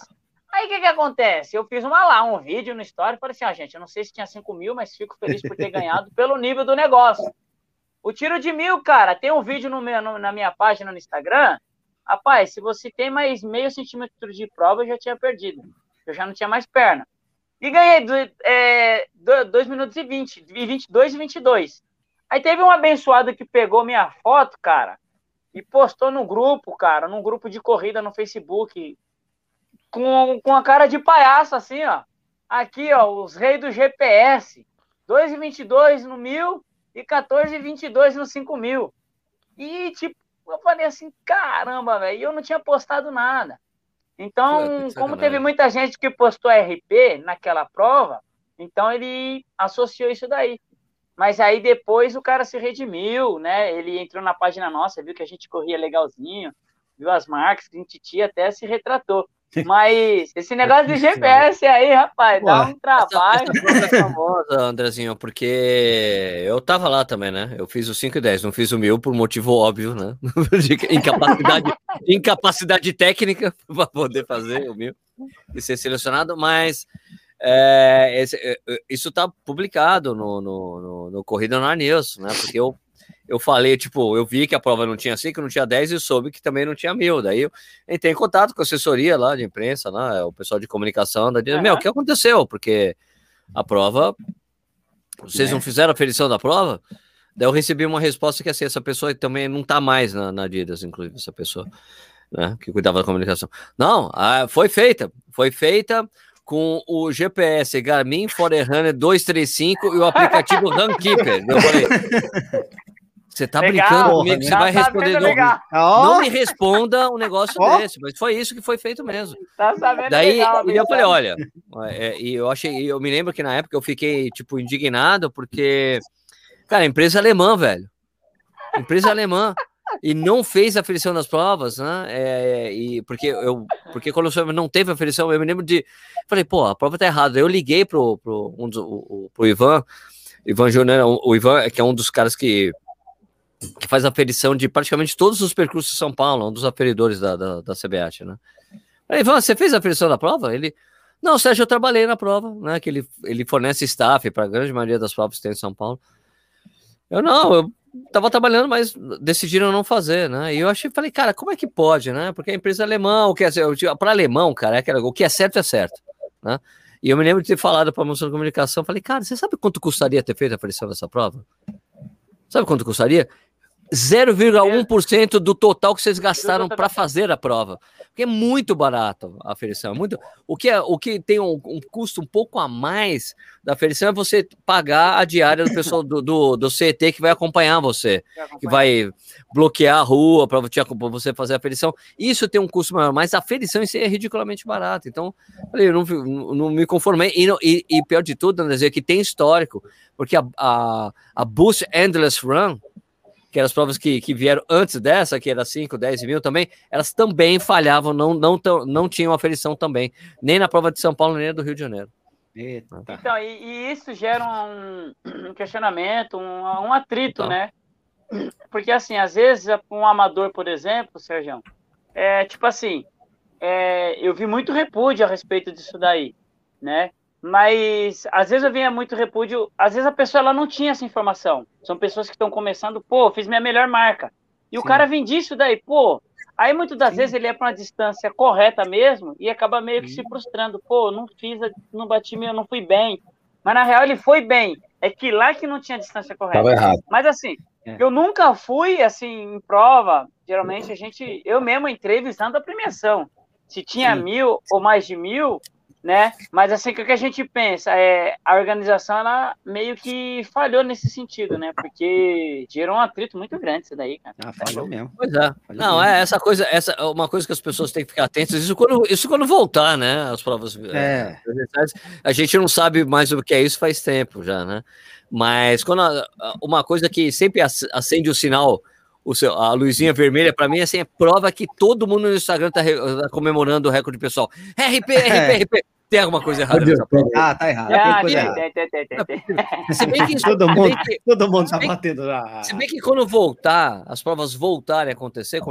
Aí o que, que acontece? Eu fiz uma lá, um vídeo no story, falei assim, ah, gente, eu não sei se tinha 5 mil, mas fico feliz por ter ganhado pelo nível do negócio. O tiro de mil, cara, tem um vídeo no meu, no, na minha página no Instagram. Rapaz, se você tem mais meio centímetro de prova, eu já tinha perdido. Eu já não tinha mais perna. E ganhei é, 2 minutos e 20, e 22 e 22. Aí teve um abençoado que pegou minha foto, cara, e postou no grupo, cara, num grupo de corrida no Facebook, com, com a cara de palhaço, assim, ó. Aqui, ó, os reis do GPS. 2,22 no mil e 14,22 no 5 mil. E, tipo, eu falei assim, caramba, velho, e eu não tinha postado nada. Então, como teve muita gente que postou RP naquela prova, então ele associou isso daí. Mas aí depois o cara se redimiu, né? Ele entrou na página nossa, viu que a gente corria legalzinho, viu as marcas que a gente tinha, até se retratou. Mas esse negócio de GPS aí, rapaz, dá um trabalho. Essa, é famosa, Andrezinho, porque eu tava lá também, né? Eu fiz o 5 e 10, não fiz o mil por motivo óbvio, né? De incapacidade, incapacidade técnica para poder fazer o mil e ser selecionado, mas é, esse, é, é, isso está publicado no, no, no, no Corrida no News, né? Porque eu eu falei, tipo, eu vi que a prova não tinha 5, não tinha 10 e soube que também não tinha mil. Daí eu entrei em contato com a assessoria lá de imprensa, lá, o pessoal de comunicação, da uhum. meu, o que aconteceu? Porque a prova, vocês é. não fizeram a ferição da prova? Daí eu recebi uma resposta que assim, essa pessoa também não tá mais na, na Adidas, inclusive, essa pessoa, né, que cuidava da comunicação. Não, a, foi feita, foi feita com o GPS Garmin Forerunner 235 e o aplicativo Runkeeper. Eu falei, você tá legal, brincando comigo que você vai tá responder. Não, não, me responda um negócio oh. desse, mas foi isso que foi feito mesmo. Tá Daí legal, eu falei, olha, é, e eu achei, eu me lembro que na época eu fiquei tipo indignado porque, cara, empresa alemã, velho, empresa alemã e não fez a aferição das provas, né? É, e porque eu, porque quando eu não teve a aferição, eu me lembro de, falei, pô, a prova tá errada. Eu liguei pro pro, um, o, pro Ivan, Ivan Júnior, o Ivan que é um dos caras que que faz aferição de praticamente todos os percursos de São Paulo, um dos aferidores da, da, da CBAT, né? Aí, você fez a aferição da prova? Ele, não, Sérgio, eu trabalhei na prova, né? Que ele, ele fornece staff para a grande maioria das provas que tem em São Paulo. Eu não, eu tava trabalhando, mas decidiram não fazer, né? E eu achei, falei, cara, como é que pode, né? Porque a empresa alemã, o que é para alemão, cara, é o que é certo é certo, né? E eu me lembro de ter falado para a moça de comunicação, falei, cara, você sabe quanto custaria ter feito a aferição dessa prova? Sabe quanto custaria? 0,1% do total que vocês gastaram para fazer a prova. Porque é muito barato a aferição. É muito, o, que é, o que tem um, um, custo um pouco a mais da aferição é você pagar a diária do pessoal do, do, do CET que vai acompanhar você, que vai bloquear a rua para você fazer a aferição. Isso tem um custo maior, mas a aferição em si é ridiculamente barata. Então, eu não, não me conformei. E, e, e pior de tudo, André, é que tem histórico, porque a, a, a Boost Endless Run que eram as provas que, que vieram antes dessa, que era 5, 10 mil também, elas também falhavam, não, não, não tinham aferição também, nem na prova de São Paulo, nem na do Rio de Janeiro. Eita. Então, e, e, isso gera um, um questionamento, um, um atrito, então. né? Porque, assim, às vezes, um amador, por exemplo, Sérgio, é tipo assim, é, eu vi muito repúdio a respeito disso daí, né? Mas às vezes eu vinha muito repúdio, às vezes a pessoa ela não tinha essa informação. São pessoas que estão começando, pô, fiz minha melhor marca. E Sim. o cara vem disso daí, pô. Aí muitas das Sim. vezes ele é para uma distância correta mesmo e acaba meio que Sim. se frustrando, pô, não fiz, não bati meu, não fui bem. Mas na real ele foi bem. É que lá que não tinha distância correta. Tava errado. Mas assim, é. eu nunca fui assim em prova. Geralmente a gente, eu mesmo entrei visando a premiação. Se tinha mil ou mais de mil, né? Mas assim, o que a gente pensa é a organização ela meio que falhou nesse sentido, né? Porque gerou um atrito muito grande isso daí, cara. Ah, falhou mesmo. Pois é. Falhou Não, mesmo. é essa coisa, essa é uma coisa que as pessoas têm que ficar atentas, isso quando, isso quando voltar, né? As provas é. a gente não sabe mais o que é isso faz tempo já, né? Mas quando a, uma coisa que sempre acende o sinal o seu, a luzinha vermelha, para mim, assim, é prova que todo mundo no Instagram tá, tá comemorando o recorde pessoal. RP, RP, RP. Tem alguma coisa errada nessa prova. Ah, tá errado. Ah, tem, tem, tem, tem, tem, Se bem que todo mundo, que, todo mundo tá batendo. Ah. Se bem que quando voltar, as provas voltarem a acontecer,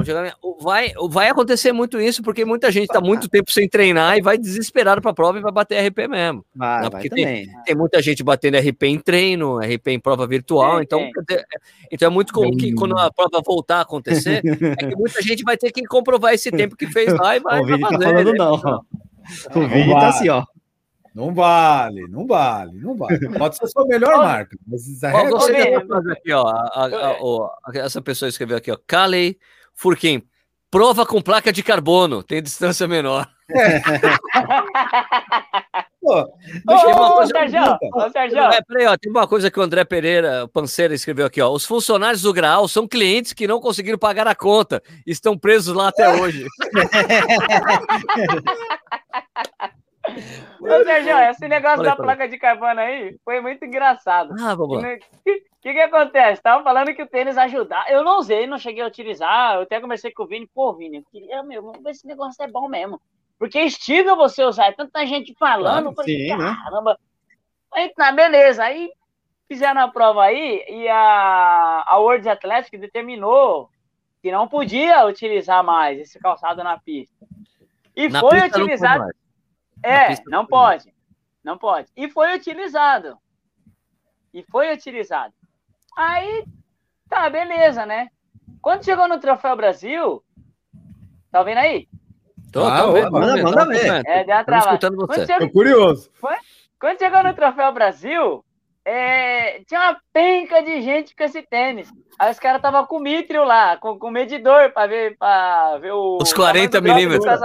vai, vai acontecer muito isso, porque muita gente tá muito tempo sem treinar e vai desesperado para a prova e vai bater RP mesmo. Vai, né? Porque vai tem, tem, muita gente batendo RP em treino, RP em prova virtual, então, então é muito comum que quando a prova voltar a acontecer, é que muita gente vai ter que comprovar esse tempo que fez lá e vai, vai fazer. Tá falando né? não. O Vini tá assim, ó. Não vale, não vale, não vale. Pode ser a sua melhor marca. Mas a regra... você é... aqui, ó, a, a, a, essa pessoa escreveu aqui, ó. Kali Furquim, prova com placa de carbono, tem distância menor. É. Pô, ô, ô, Sérgio, ô, Sérgio. É, peraí, ó, tem uma coisa que o André Pereira Panceira escreveu aqui, ó. Os funcionários do Graal são clientes que não conseguiram pagar a conta, estão presos lá até hoje. Ô, Sérgio, esse negócio falei, da falei. placa de carbono aí foi muito engraçado. Ah, vamos lá. O que, que, que acontece? Tava falando que o tênis ajudar. Eu não usei, não cheguei a utilizar. Eu até comecei com o Vini. Pô, Vini, eu queria, meu, vamos ver se esse negócio é bom mesmo. Porque instiga você usar. É tanta gente falando. Claro, falei, sim, né? caramba. Né? Aí tá, beleza. Aí fizeram a prova aí e a, a World Athletics determinou que não podia utilizar mais esse calçado na pista. E na foi pista utilizado. É, não pode. Não pode. E foi utilizado. E foi utilizado. Aí, tá, beleza, né? Quando chegou no Troféu Brasil, tá vendo aí? Tô, ah, tô vendo, manda, manda ver. É, deu uma travada. Você. Chegou... Tô curioso. Foi? Quando chegou no Troféu Brasil, é... tinha uma penca de gente com esse tênis. Aí os caras estavam com o mitrio lá, com, com medidor para ver, pra ver o. Os 40 milímetros.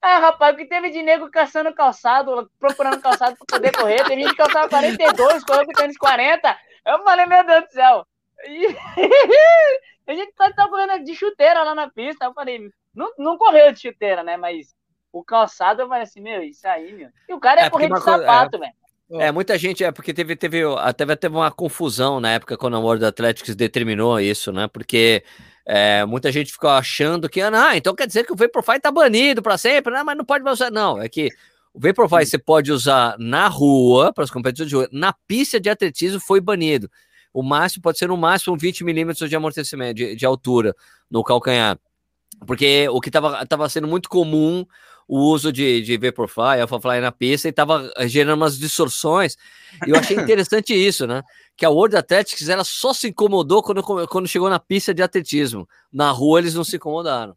Ah, rapaz, o que teve de nego caçando calçado, procurando calçado para poder correr. Teve gente que calçava 42, correu com tênis 40. Eu falei, meu Deus do céu. A gente tá, tá correndo de chuteira lá na pista. Eu falei, não, não correu de chuteira, né? Mas o calçado, eu falei assim, meu, isso aí, meu. E o cara ia é correr de sapato, é... velho. É, muita gente, é porque teve, teve, até teve uma confusão na época quando a World Athletics determinou isso, né? Porque é, muita gente ficou achando que, ah, então quer dizer que o Vaporfly tá banido para sempre, né? Mas não pode usar. Não, é que o Vaporfly você pode usar na rua, para as competições de rua, na pista de atletismo foi banido. O máximo pode ser no máximo 20 milímetros de amortecimento, de, de altura no calcanhar. Porque o que estava sendo muito comum o uso de, de Vaporfly, Alphafly na pista e estava gerando umas distorções. E eu achei interessante isso, né? Que a World Athletics ela só se incomodou quando, quando chegou na pista de atletismo. Na rua eles não se incomodaram.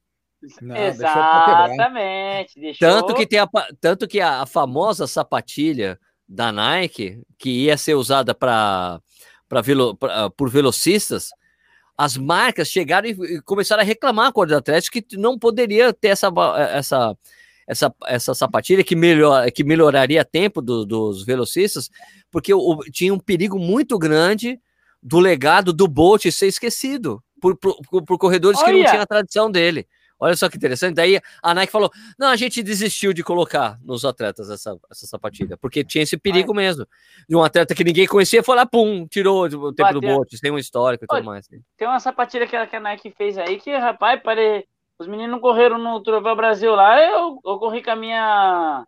Não, Exatamente. Deixou... Tanto que tem a, tanto que a, a famosa sapatilha da Nike, que ia ser usada para velo, por velocistas, as marcas chegaram e, começaram a reclamar com a Atlético que não poderia ter essa, essa, essa, essa sapatilha que, melhor, que melhoraria tempo do, dos velocistas, porque o, tinha um perigo muito grande do legado do Bolt ser esquecido por, por, por corredores Olha. que não tinham a tradição dele. Olha só que interessante. Daí a Nike falou: não, a gente desistiu de colocar nos atletas essa, essa sapatilha, porque tinha esse perigo Ai. mesmo. De um atleta que ninguém conhecia, foi lá, pum, tirou o tempo Bateu. do Bolt, tem um histórico e tudo mais. Tem uma sapatilha que a, que a Nike fez aí que, rapaz, pare... Os meninos correram no Troféu Brasil lá, eu, eu corri com a minha.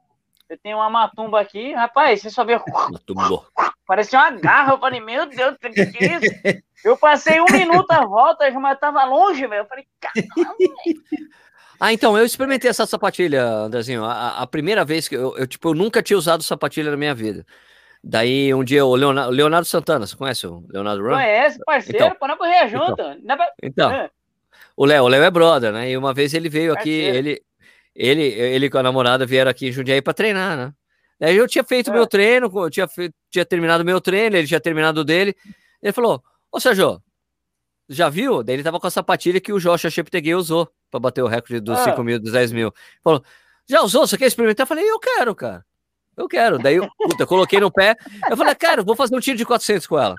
Eu tenho uma matumba aqui, rapaz, você só vê. Matumbo. Parecia uma garra. Eu falei, meu Deus, o que é isso? Eu passei um minuto a volta, mas tava longe, velho. Eu falei, caramba, Ah, então, eu experimentei essa sapatilha, Andrezinho. A, a primeira vez que eu, eu, tipo, eu nunca tinha usado sapatilha na minha vida. Daí um dia o Leonardo, Leonardo Santana, você conhece o Leonardo Run? Conhece, parceiro, então, para não correr junto. Então, então é. O Léo, o Léo é brother, né? E uma vez ele veio aqui, ele, ele, ele com a namorada vieram aqui em Jundiaí para treinar, né? Daí eu tinha feito é. meu treino, eu tinha, feito, tinha terminado meu treino, ele tinha terminado o dele. Ele falou: Ô Sérgio, já viu? Daí ele tava com a sapatilha que o Joshua Cheptegei usou para bater o recorde dos ah. 5 mil, dos 10 mil. Falou: Já usou? Você quer experimentar? Eu falei: Eu quero, cara. Eu quero. Daí eu, puta, eu coloquei no pé. Eu falei: Cara, vou fazer um tiro de 400 com ela.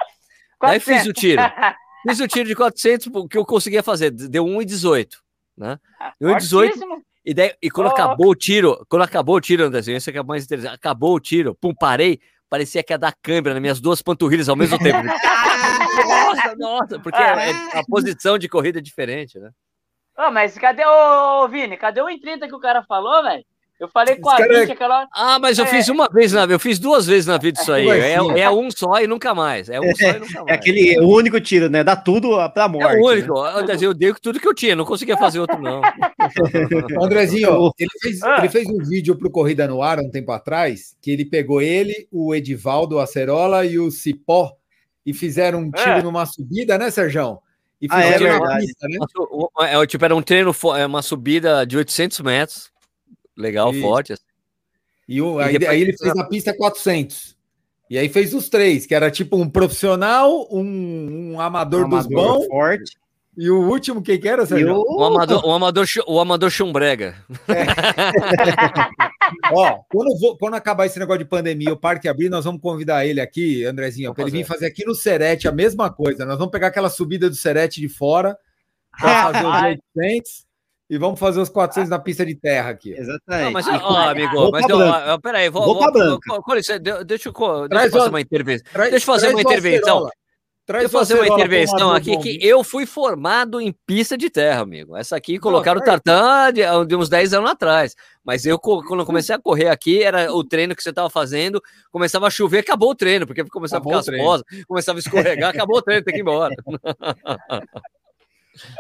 400. Daí fiz o tiro. Fiz o tiro de 400 que eu conseguia fazer, deu 1,18, né? Ah, deu 1,18. E, daí, e quando oh. acabou o tiro, quando acabou o tiro, Andrezinho, isso é mais interessante. Acabou o tiro, pum, parei, parecia que ia dar câimbra nas minhas duas panturrilhas ao mesmo tempo. nossa, nossa, porque é, é, a posição de corrida é diferente, né? Oh, mas cadê o Vini? Cadê o 30 que o cara falou, velho? Eu falei com a cara... gente aquela. Ah, mas eu é... fiz uma vez na vida, eu fiz duas vezes na vida isso aí. É, é, um só e nunca mais. É um só e nunca mais. É aquele o único tiro, né? Dá tudo pra morte. É o único. Né? Eu dei tudo que eu tinha, não conseguia fazer outro, não. Andrezinho, ele fez, ah. ele fez um vídeo pro Corrida no Ar um tempo atrás, que ele pegou ele, o Edivaldo Acerola e o Cipó e fizeram um tiro é. numa subida, né, Serjão? E ah, é verdade. Pista, né? É, tipo, era um treino, é uma subida de 800 metros Legal, Isso. forte. Assim. E, o, e aí, depois... aí, ele fez a pista 400. E aí fez os três, que era tipo um profissional, um, um amador, um dos bons. Forte. E o último, quem que era, Sérgio? O... o amador, o amador, o amador chumbrega. É. Ó, quando, vou, quando acabar esse negócio de pandemia, o parque abrir, nós vamos convidar ele aqui, Andrezinho, para ele vir fazer aqui no Serete a mesma coisa. Nós vamos pegar aquela subida do Serete de fora para fazer os 800 e vamos fazer os 400 na pista de terra aqui. Exatamente. Não, mas, ó, amigo, mas ó, peraí, vou, vou, vou, deixa eu, deixa eu fazer uma intervenção. Deixa eu fazer uma intervenção. Traz Deixa eu fazer uma intervenção aqui que eu fui formado em pista de terra, amigo. Essa aqui colocaram o tartan de, de, uns 10 anos atrás. Mas eu, quando eu comecei a correr aqui, era o treino que você estava fazendo, começava a chover, acabou o treino, porque começava acabou a ficar rosa, começava a escorregar, acabou o treino, tem que ir embora.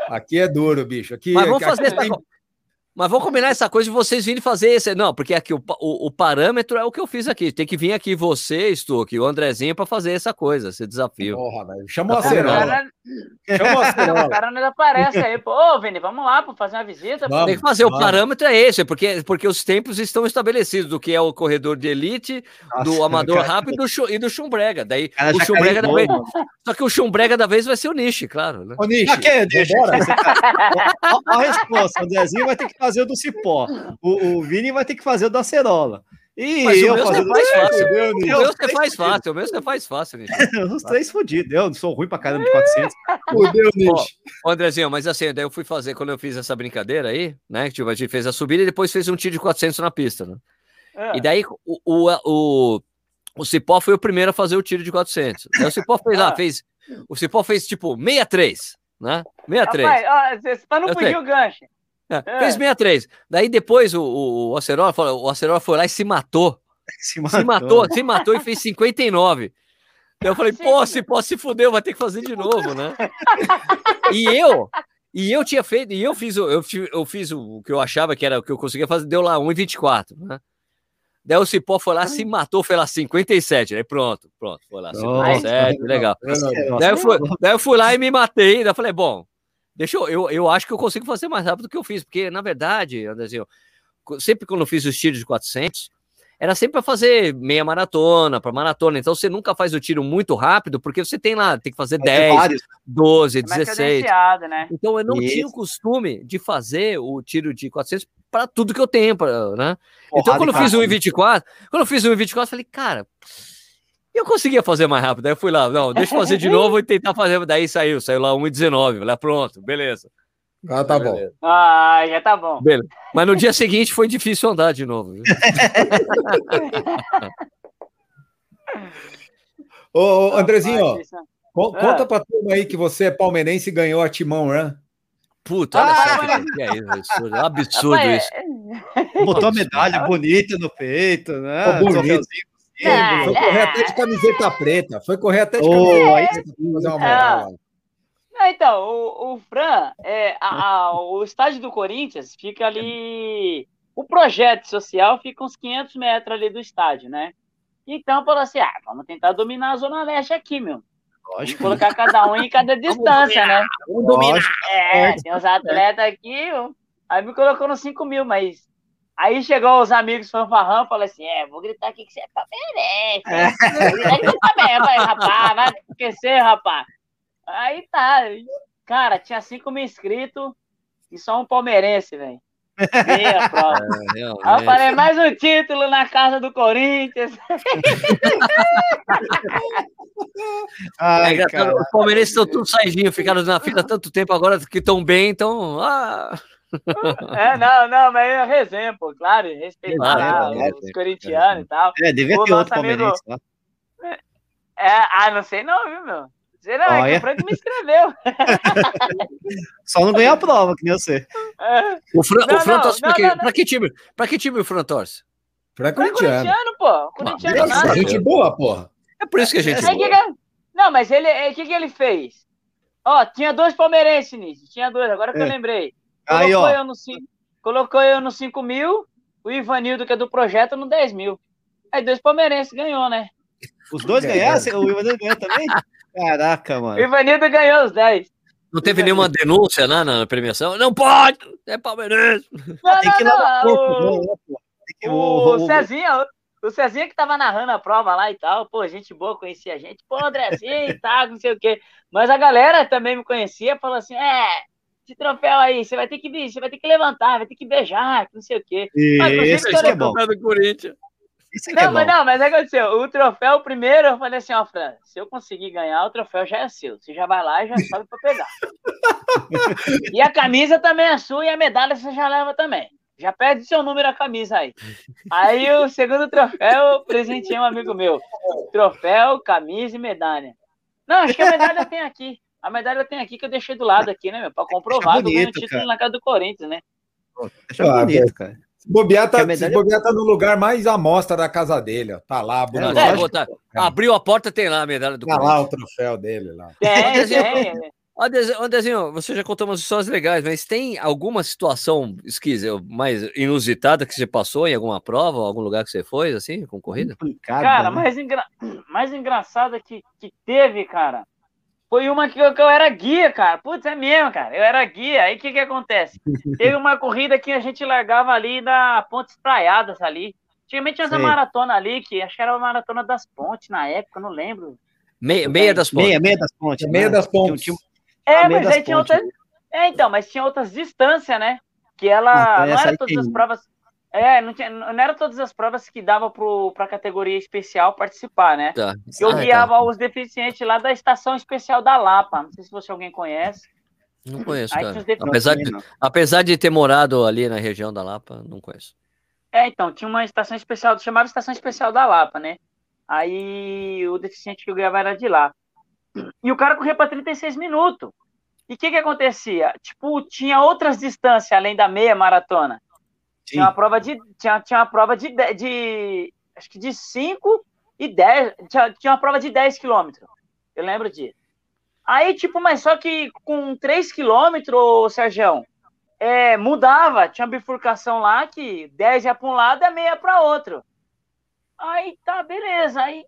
Aqui é duro, bicho. Aqui, Mas vamos aqui, fazer aqui essa... tem... Mas vamos combinar essa coisa de vocês virem fazer esse. Não, porque aqui o, o, o, parâmetro é o que eu fiz aqui. Tem que vir aqui você, Stuck, o Andrezinho, para fazer essa coisa, esse desafio. Porra, velho. Chama o Acerola. Chama o cara não aparece aí. Pô, ô, Vini, vamos lá para fazer uma visita. Vamos, Tem que fazer. Vamos. O parâmetro é esse, porque, porque os tempos estão estabelecidos do que é o corredor de elite, Nossa, do amador cara, rápido e do chumbrega. Daí cara, o chumbrega da vez. Só que o chumbrega da vez vai ser o Nishi, claro. Né? O Nishi. Ah, que? Deixa. a resposta. O Andrezinho vai ter que fazer o do cipó. O, o Vini vai ter que fazer o da acerola. E Mas eu fazer faz fácil. O meu você faz fácil, o meu você faz fácil, Nish. Os três fodidos. Eu não sou ruim pra caramba de 400. Fudeu, Nish. Ô, Andrezinho, mas assim, daí eu fui fazer, quando eu fiz essa brincadeira aí, né? Tipo, a gente fez a subida e depois fez um tiro de 400 na pista, né? É. E daí o, o, o, o Cipó foi o primeiro a fazer o tiro de 400. Aí o Cipó fez lá, ah, fez. O Cipó fez tipo 63, né? 63. Rapaz, ó, você não fugir o gancho. É, é. Fez 63. Daí depois o, o, o Acerola, o Acerola foi lá e se matou. Se matou. se matou, se matou e fez 59. Daí eu falei, pô, se pode se fudeu, vai ter que fazer de novo, né? e eu, e eu tinha feito, e eu fiz, eu, eu fiz o que eu achava que era o que eu conseguia fazer, deu lá 1,24, né? Daí o Cipó foi lá, se matou, foi lá 57. Aí pronto, pronto, foi lá, 57, legal. Daí eu, fui, daí eu fui lá e me matei. Daí eu falei, bom, Deixa eu, eu, eu acho que eu consigo fazer mais rápido do que eu fiz, porque na verdade, Andrezinho, sempre quando eu fiz os tiros de 400, era sempre para fazer meia maratona, para maratona. Então você nunca faz o tiro muito rápido, porque você tem lá, tem que fazer 10, vários. 12, 16. Né? Então eu não Isso. tinha o costume de fazer o tiro de 400 para tudo que eu tenho, pra, né? Porrada então quando eu fiz o 1,24, quando eu fiz o 1,24, eu falei, cara, e eu conseguia fazer mais rápido. Aí eu fui lá, não, deixa eu fazer de novo e tentar fazer. Daí saiu, saiu lá 1,19. Falei, ah, pronto, beleza. Ah, tá bom. Ah, já tá bom. Beleza. Mas no dia seguinte foi difícil andar de novo. ô, ô, Andrezinho, ó, conta pra turma aí que você é palmeirense e ganhou a Timão Run. Puta, olha ah, só que é isso. Absurdo, absurdo isso. Botou a medalha bonita no peito, né? Oh, bonito. É, foi correr até de camiseta preta. Foi correr até de camiseta preta. Fazer é, então, o, o Fran, é, a, a, o estádio do Corinthians fica ali. O projeto social fica uns 500 metros ali do estádio, né? Então, falou assim: ah, vamos tentar dominar a Zona Leste aqui, meu. Lógico. Vamos colocar cada um em cada distância, né? Vamos dominar. É, tem os atletas aqui. Aí me colocou nos 5 mil, mas Aí chegou os amigos fanfarrão e falou assim: É, vou gritar aqui que você é palmeirense. É. Vou gritar que você é Falei, rapaz, vai esquecer, rapaz. Aí tá. Cara, tinha 5 mil inscritos e só um palmeirense, velho. Meia prova. É, Aí eu falei, mais um título na casa do Corinthians. Ai, é, os palmeirenses estão tudo saidinho, ficaram na fila tanto tempo agora que estão bem, então. Ah. É, não, não, mas é resenha, pô, claro, respeitar claro, é, os é, corintianos é, e tal. É, devia ter outro palmeirense lá. É, ah, não sei não, viu, meu? Sei não, Olha. é que o Frank me escreveu. Só não ganhou a prova, que nem você. É. O, Fran, não, o Fran torce pra, que, pra que time? Pra que time o Fran torce? Pra corintiano. corintiano, pô. Corintiano, ah, gente boa, porra. É por isso que a gente é, que que, Não, mas ele, o que, que ele fez? Ó, tinha dois palmeirenses nisso. Tinha dois, agora que eu lembrei. Aí, colocou, ó. Eu no, colocou eu no 5 mil, o Ivanildo, que é do projeto, no 10 mil. Aí dois palmeirenses ganhou, né? Os dois ganharam? O Ivanildo ganhou também? Caraca, mano. O Ivanildo ganhou os 10. Não teve nenhuma denúncia né, na premiação? Não pode! É palmeirense! Não, Tem que ir lá no corpo, o, o, o, Cezinha, o Cezinha que tava narrando a prova lá e tal, pô, gente boa, conhecia a gente, pô, Andrezinho e tal, não sei o quê. Mas a galera também me conhecia, falou assim, é, esse troféu aí, você vai ter que você vai ter que levantar, vai ter que beijar, não sei o quê. Isso, isso é bom. Do Corinthians. Não, é mas não, mas é que aconteceu. O troféu, primeiro, eu falei assim, ó, Fran, se eu conseguir ganhar, o troféu já é seu. Você já vai lá e já sabe pra pegar. e a camisa também é sua e a medalha você já leva também. Já pede seu número a camisa aí. Aí o segundo troféu, eu presenteei um amigo meu. Troféu, camisa e medalha. Não, acho que a medalha tem aqui. A medalha tem aqui que eu deixei do lado aqui, né, meu? Pra comprovar que eu o título cara. na casa do Corinthians, né? Deixa ah, bonito, cara. Se bobear, tá, medalha... se bobear tá no lugar mais à mostra da casa dele, ó. Tá lá, bonito. É, botar... Abriu a porta, tem lá a medalha do Tá lá o troféu dele lá. Tem, tem. Andezinho, você já contou umas histórias legais, mas tem alguma situação esquisita, mais inusitada que você passou em alguma prova, algum lugar que você foi, assim, com corrida? Cara, né? mais, engra... mais engraçada que, que teve, cara, foi uma que eu, que eu, era guia, cara. Putz, é mesmo, cara. Eu era guia. Aí o que que acontece? Teve uma corrida que a gente largava ali na Pontes Praiadas ali. Antigamente tinha essa maratona ali, que acho que era a maratona das pontes na época, não lembro. Meia, meia das pontes. Meia, meia das pontes. Meia né? das pontes. Tinha, tinha, é, mas aí tinha outras. É, então, mas tinha outras distâncias, né? Que ela. Ah, não era todas as provas. É, não, tinha, não era todas as provas que dava para a categoria especial participar, né? Tá. Eu ah, guiava tá. os deficientes lá da Estação Especial da Lapa. Não sei se você alguém conhece. Não conheço, cara. Apesar de, apesar de ter morado ali na região da Lapa, não conheço. É, então, tinha uma estação especial, chamava Estação Especial da Lapa, né? Aí o deficiente que eu guiava era de lá. E o cara corria para 36 minutos. E o que que acontecia? Tipo, tinha outras distâncias além da meia maratona. Sim. Tinha uma prova de tinha, tinha uma prova de, de acho que de 5 e 10, tinha, tinha uma prova de 10 quilômetros. Eu lembro disso. Aí, tipo, mas só que com 3 quilômetros, Sérgio, é, mudava, tinha uma bifurcação lá que 10 ia para um lado e a meia para outro. Aí tá, beleza. Aí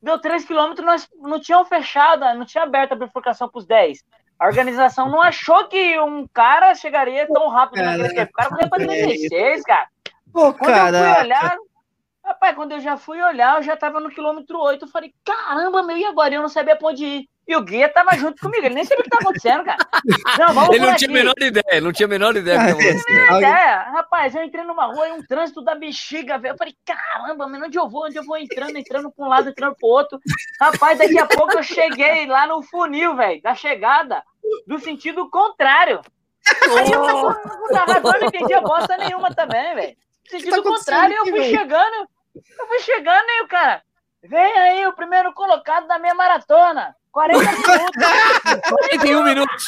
deu 3 quilômetros, nós não tinham fechado, não tinha aberto a bifurcação para os 10. A organização não achou que um cara chegaria tão rápido cara, naquele tempo. O cara foi para 36, cara. Pô, quando cara. eu fui olhar, rapaz, quando eu já fui olhar, eu já tava no quilômetro 8. Eu falei, caramba, meu, e agora? Eu não sabia pra onde ir. E o guia tava junto comigo, ele nem sabia o que tá acontecendo, cara. Não, vamos ele não tinha a menor ideia, não tinha a menor ideia. Não tinha menor ideia. Rapaz, eu entrei numa rua e um trânsito da bexiga, velho. Eu falei, caramba, mas onde eu vou? Onde eu vou entrando, entrando pra um lado, entrando pro outro. Rapaz, daqui a pouco eu cheguei lá no funil, velho, da chegada, do sentido contrário. Aí eu não entendi a bosta nenhuma também, velho. Sentido tá contrário, eu fui chegando, eu fui chegando e o cara, vem aí o primeiro colocado da minha maratona. 40 minutos. 41 minutos.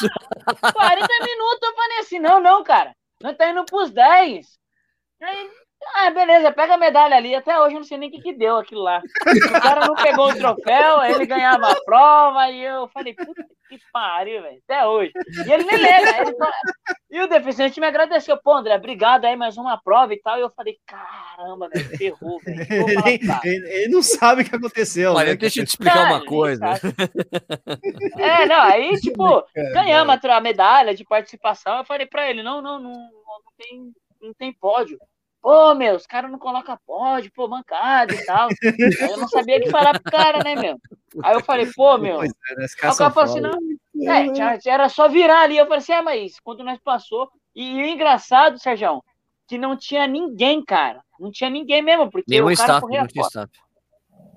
40 minutos. Eu falei assim: não, não, cara. Nós tá indo pros 10. Aí, ah, beleza, pega a medalha ali. Até hoje eu não sei nem o que, que deu aquilo lá. O cara não pegou o troféu, ele ganhava a prova, e eu falei, puta que pariu, velho. Até hoje. E ele nem lembra. Ele fala... E o deficiente me agradeceu. Pô, André, obrigado aí, mais uma prova e tal. E eu falei, caramba, velho, ferrou, velho. Ele, ele, não sabe o que aconteceu. Olha, né? deixa eu te explicar uma coisa. É, não, aí, tipo, ganhamos a medalha de participação. Eu falei pra ele, não, não, não, não tem, não tem pódio. Pô, meu, os caras não colocam pódio, pô, mancada e tal. Aí eu não sabia o que falar pro cara, né, meu? Aí eu falei, pô, meu. Pois é, né, Aí o cara falou assim, não, é, era só virar ali. Eu falei assim, é, mas quando nós passou. E, e o engraçado, Sérgio, que não tinha ninguém, cara. Não tinha ninguém mesmo, porque Nenhum o cara staff, corria não tinha staff.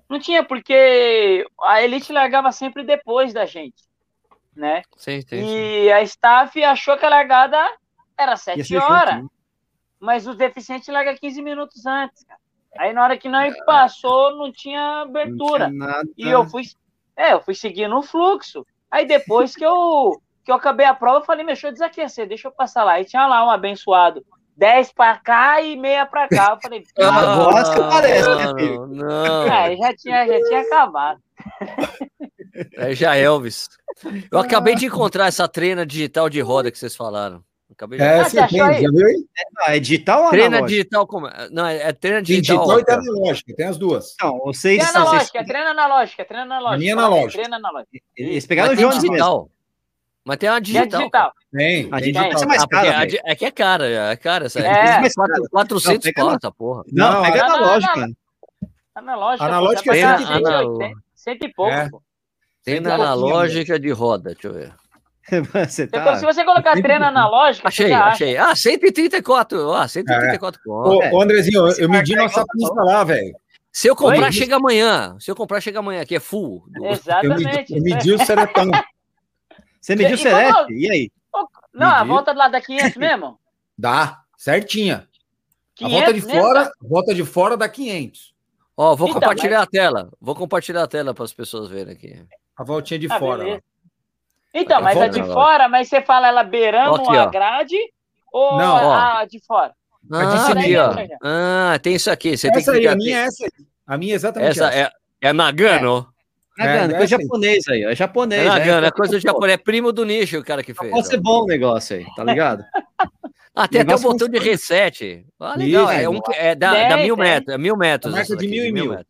Não tinha, porque a Elite largava sempre depois da gente, né? Sim, sim, e sim. a staff achou que a largada era sete horas. Junto, mas os deficientes largam 15 minutos antes, cara. Aí na hora que nós passou, não tinha abertura. Não tinha e eu fui, é, eu fui seguindo o fluxo. Aí depois que eu, que eu acabei a prova, eu falei, deixa eu desaquecer, deixa eu passar lá. Aí tinha lá um abençoado. 10 para cá e meia para cá. Eu falei, ah, gosta que parece, né, filho? Não. É, já tinha, já tinha acabado. É já Elvis. Eu acabei de encontrar essa treina digital de roda que vocês falaram. Acabei de... É, ah, você tem, já viu aí? É, é digital ou Treina analógico? digital como? Não, é, é treina digital. Digital e analógica, tem as duas. Não, vocês treina analógica, vocês... treina analógica, treina analógica. Minha analógica. Treina analógica. Eles pegaram o Jones digital. Mesmo. Mas tem uma digital. digital. Tem, a digital. Tem. É mais ah, cara, é que é cara, é cara. Essa, é. Mais 400 não, pau, essa porra. Não, não pega analógica. Analógica. Analógica é 180. Cento e pouco. É. Tem na analógica de roda, deixa eu ver. Você tá... Se você colocar treino analógico. Achei, achei. Ah, 134. Ah, 134 é. Ô, ô, Andrezinho, eu, eu medi nossa pista lá, velho. Se eu comprar, Oi? chega amanhã. Se eu comprar, chega amanhã, aqui é full. Exatamente. Eu medi, eu medi o Seretão. Você mediu o Celeste? E aí? Não, a volta lá da 500 mesmo? Dá, certinha. 500 a volta de fora, volta de fora dá 500. Ó, vou então, compartilhar mas... a tela. Vou compartilhar a tela para as pessoas verem aqui. A voltinha de ah, fora. Então, mas a de fora, mas você fala ela beirando aqui, a grade ou Não, a de fora? Ah, aqui, ó. Ah, tem isso aqui. Você essa tem que aí, a minha é essa. A minha é exatamente essa. essa. É, é Nagano. É. Nagano, é, coisa japonês aí, é japonês. É Nagano, é, coisa japonês, é primo do nicho o cara que fez. Pode ser bom o negócio aí, tá ligado? Ah, tem até o botão de reset. Ah, legal. Isso, é, um, é da, é, da mil metros. É mil metros. Marca de mil e mil. mil.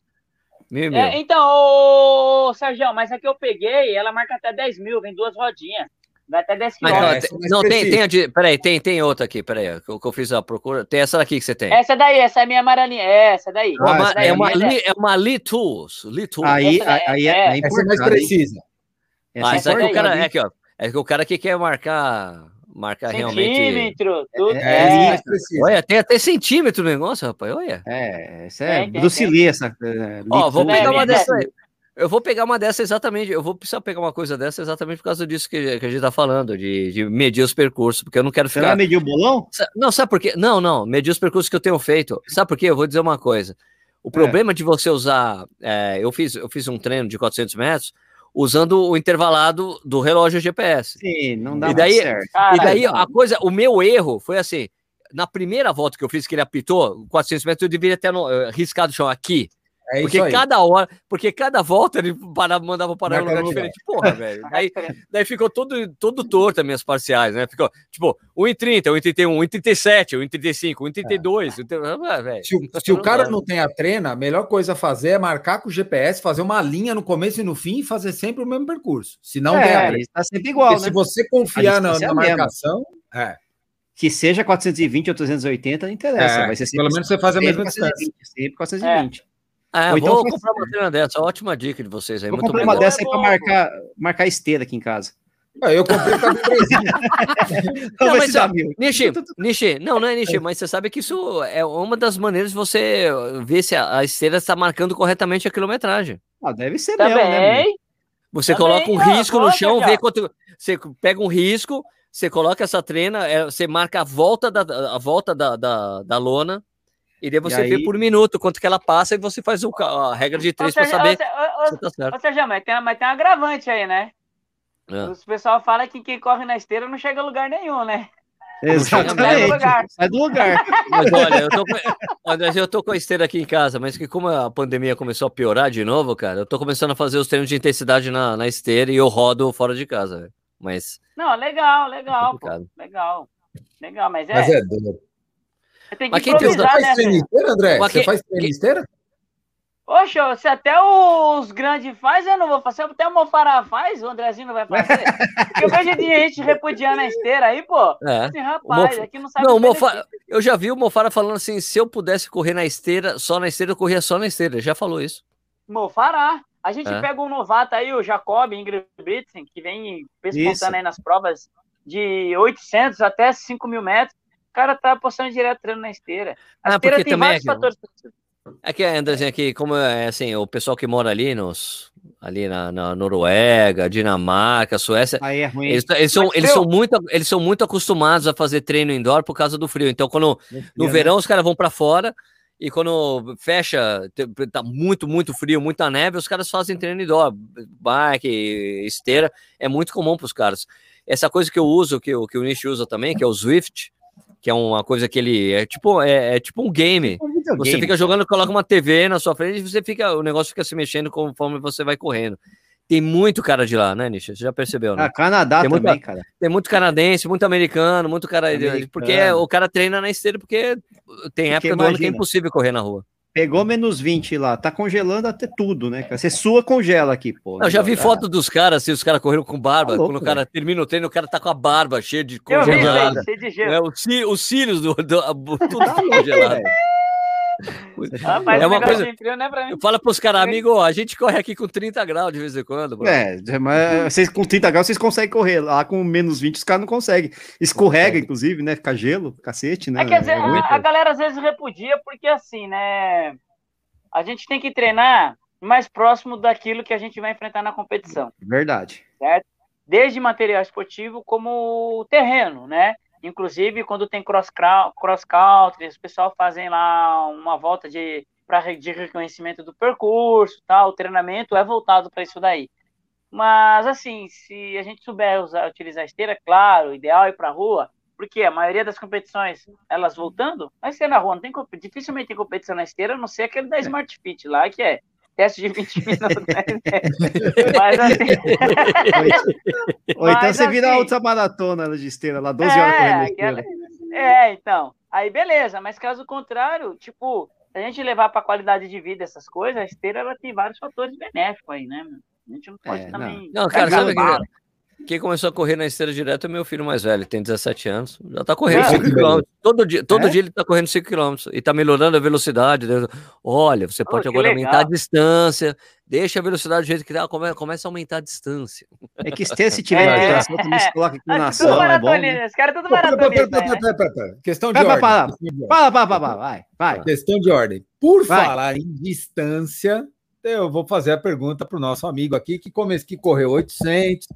É, então, ô, Sérgio, mas a que eu peguei, ela marca até 10 mil, vem duas rodinhas. Vai até 10 quilômetros. Não, não tem, tem a de, peraí, tem, tem outra aqui, peraí, que eu, que eu fiz a procura. Tem essa daqui que você tem. Essa daí, essa é minha amarelinha. É, essa daí. Ah, essa daí é, uma, li, é uma Litus. Litus. Aí, aí é, é, é, essa é mais precisa. Essa ah, essa é que o cara, é aqui, ó. É que o cara que quer marcar marcar realmente. Centímetro, tudo. É, é, é olha, tem até centímetro o negócio, rapaz. Olha. É, essa é, é Bruce Lee, essa. É, Ó, vou pegar uma dessa aí. Eu vou pegar uma dessa exatamente, eu vou precisar pegar uma coisa dessa exatamente por causa disso que, que a gente tá falando, de, de medir os percursos, porque eu não quero ficar. Você vai medir o bolão? Não, sabe por quê? Não, não, medir os percursos que eu tenho feito. Sabe por quê? Eu vou dizer uma coisa. O problema é. de você usar. É, eu, fiz, eu fiz um treino de 400 metros usando o intervalado do relógio GPS. Sim, não dá e daí, certo. e daí a coisa, o meu erro foi assim, na primeira volta que eu fiz que ele apitou, 400 metros, eu deveria ter uh, riscado o chão aqui. É porque cada hora, porque cada volta ele parava, mandava parar em um lugar diferente. Porra, velho. Daí, daí ficou todo, todo torto as minhas parciais, né? Ficou tipo 1,30, 1,31, 1,37, 1,35, 1,32. É. Se, o, se o cara não tem a treina, a melhor coisa a fazer é marcar com o GPS, fazer uma linha no começo e no fim e fazer sempre o mesmo percurso. Se não é, der, está sempre igual. Né? Se você confiar na, na marcação, é. Que seja 420 ou 380, não interessa. É, vai ser pelo menos você faz a mesma distância. Sempre 420. É. Ah, Ou então vou comprar uma treina dessa. Ótima dica de vocês aí. Vou muito comprar uma dessa aí para marcar, marcar esteira aqui em casa. Ah, eu comprei para não, mas, Nishi, Nishi, não, não é Nishi, mas você sabe que isso é uma das maneiras de você ver se a, a esteira está marcando corretamente a quilometragem. Ah, deve ser Também. mesmo, né? Você Também, coloca um risco no chão, vê quanto. Você pega um risco, você coloca essa treina, é, você marca a volta da, a volta da, da, da lona e daí você e vê aí... por minuto quanto que ela passa e você faz o, a regra de três para saber ou, se tá certo. Ou seja, mas tem, mas tem um agravante aí, né? É. O pessoal fala que quem corre na esteira não chega a lugar nenhum, né? Exatamente. Sai do lugar. Mas olha, eu tô, com, André, eu tô com a esteira aqui em casa, mas que como a pandemia começou a piorar de novo, cara, eu tô começando a fazer os treinos de intensidade na, na esteira e eu rodo fora de casa. Mas. Não, legal, legal, é legal. Legal, mas é. Mas é duro. Você tem que Mas improvisar, faz né? treino esteira, André? Mas você quem... faz treino esteira? Poxa, se até os grandes faz, eu não vou fazer. Até o Mofara faz, o Andrezinho não vai fazer. Porque eu vejo de gente repudiando a esteira aí, pô. É. Assim, rapaz, Mof... aqui não sabe. Não, Mofara... Eu já vi o Mofara falando assim: se eu pudesse correr na esteira, só na esteira, eu corria só na esteira. Já falou isso. Mofara. A gente é. pega um novato aí, o Jacob Ingrid Britzen, que vem pespontando aí nas provas de 800 até 5 mil metros cara tá postando direto treino na esteira. A ah, esteira tem vários é fatores. É que, Andrezinho, aqui, como é assim, o pessoal que mora ali nos ali na, na Noruega, Dinamarca, Suécia, é eles, eles são, eles, são muito, eles são muito acostumados a fazer treino indoor por causa do frio. Então, quando no verão os caras vão para fora e quando fecha, tá muito, muito frio, muita neve, os caras fazem treino indoor, bike, esteira, é muito comum para os caras. Essa coisa que eu uso, que, que o Nish usa também, que é o Swift, que é uma coisa que ele é tipo é, é tipo um game. Um você fica jogando, coloca uma TV na sua frente e você fica o negócio fica se mexendo conforme você vai correndo. Tem muito cara de lá, né, Nisha? Você já percebeu, né? Ah, Canadá tem também, cara. Tem muito canadense, muito americano, muito cara. Americano. Porque o cara treina na esteira, porque tem porque época imagina. do ano que é impossível correr na rua. Pegou menos 20 lá, tá congelando até tudo, né? Você sua congela aqui, pô. Eu já vi foto dos caras, assim, os caras correram com barba. Tá louco, quando o cara termina o treino, o cara tá com a barba cheia de congelada. cheio de gelo. É, os, os cílios do, do, do tudo tá congelado. É uma coisa. Frio, né, Fala pros caras, amigo, a gente corre aqui com 30 graus de vez em quando. Bro. É, mas vocês com 30 graus vocês conseguem correr. Lá com menos 20 os caras não conseguem. Escorrega, inclusive, né? Fica gelo, cacete, né? É que a, a galera às vezes repudia porque assim, né? A gente tem que treinar mais próximo daquilo que a gente vai enfrentar na competição. Verdade. Certo? Desde material esportivo como terreno, né? Inclusive, quando tem cross, cross country, os pessoal fazem lá uma volta de para de reconhecimento do percurso, tal, o treinamento é voltado para isso daí. Mas assim, se a gente souber usar, utilizar a esteira, claro, o ideal é ir para a rua, porque a maioria das competições, elas voltando, vai ser na rua, não tem dificilmente tem competição na esteira, a não ser aquele da Smart Fit lá, que é teste de 20 minutos. Né? Mas assim. Ou então você vira assim, outra maratona de esteira, lá 12 horas é, correndo aquela, É, então. Aí beleza, mas caso contrário, tipo, se a gente levar para qualidade de vida essas coisas, a esteira ela tem vários fatores benéficos aí, né? A gente não pode é, também. Não, não cara, sabe que quem começou a correr na esteira direto é meu filho mais velho, tem 17 anos, já tá correndo 5 km. Todo dia, todo é? dia ele tá correndo 5 km e tá melhorando a velocidade. Olha, você pode oh, agora legal. aumentar a distância, deixa a velocidade do jeito que tá, começa a aumentar a distância. É que se tiver é. interação, também se coloca aqui na ação, é bom. Né? Os caras tudo maratonista. Questão de ordem. Fala, fala, fala, vai, vai. Questão de ordem. Por falar em distância, eu vou fazer a pergunta para o nosso amigo aqui que, come, que correu 800,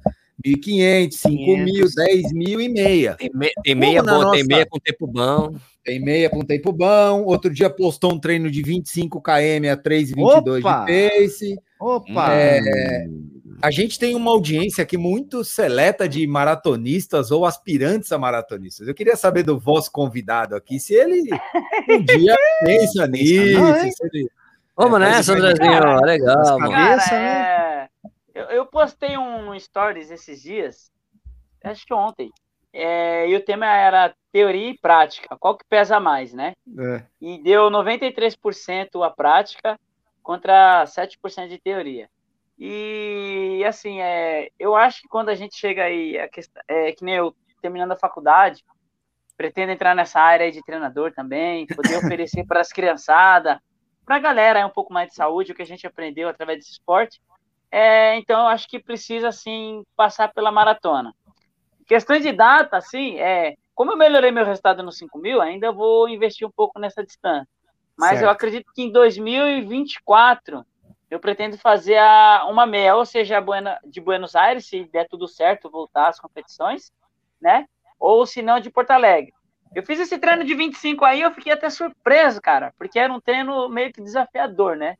1.500, 5.000, 10 mil e meia. Tem, me, tem meia, boa, nossa... tem meia com tempo bom. Tem meia com tempo bom. Outro dia postou um treino de 25 km a 3,22 de pace. Opa! É, a gente tem uma audiência aqui muito seleta de maratonistas ou aspirantes a maratonistas. Eu queria saber do vosso convidado aqui se ele um dia pensa nisso. ele, Vamos é, nessa, Andrezinho. Legal. Cabeça, né? Eu, eu postei um stories esses dias, acho que ontem, é, e o tema era teoria e prática, qual que pesa mais, né? É. E deu 93% a prática contra 7% de teoria. E assim, é, eu acho que quando a gente chega aí, a questão, é, que nem eu terminando a faculdade, pretendo entrar nessa área de treinador também, poder oferecer para as criançadas, para a galera é um pouco mais de saúde, o que a gente aprendeu através desse esporte. É, então, eu acho que precisa, assim, passar pela maratona. Questões de data, assim, é, como eu melhorei meu resultado no 5 mil, ainda vou investir um pouco nessa distância. Mas certo. eu acredito que em 2024 eu pretendo fazer a, uma meia, ou seja, de Buenos Aires, se der tudo certo, voltar às competições, né? Ou se não, de Porto Alegre. Eu fiz esse treino de 25 aí, eu fiquei até surpreso, cara, porque era um treino meio que desafiador, né?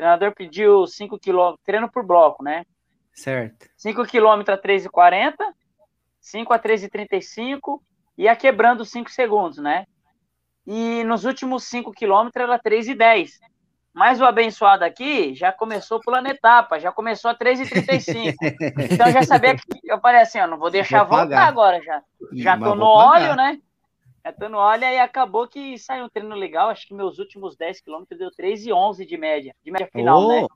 Treinador pediu 5 km, treino por bloco, né? Certo. 5 km a 3,40, 5 a 3,35 e ia quebrando 5 segundos, né? E nos últimos 5 km era 3,10. Mas o abençoado aqui já começou pulando etapa, já começou a 3,35. então já sabia que eu falei assim, ó, não vou deixar vou voltar agora já. Já tô no óleo, né? Catando olha e acabou que saiu um treino legal. Acho que meus últimos 10 quilômetros deu 3,11 de média, de média final, oh. né?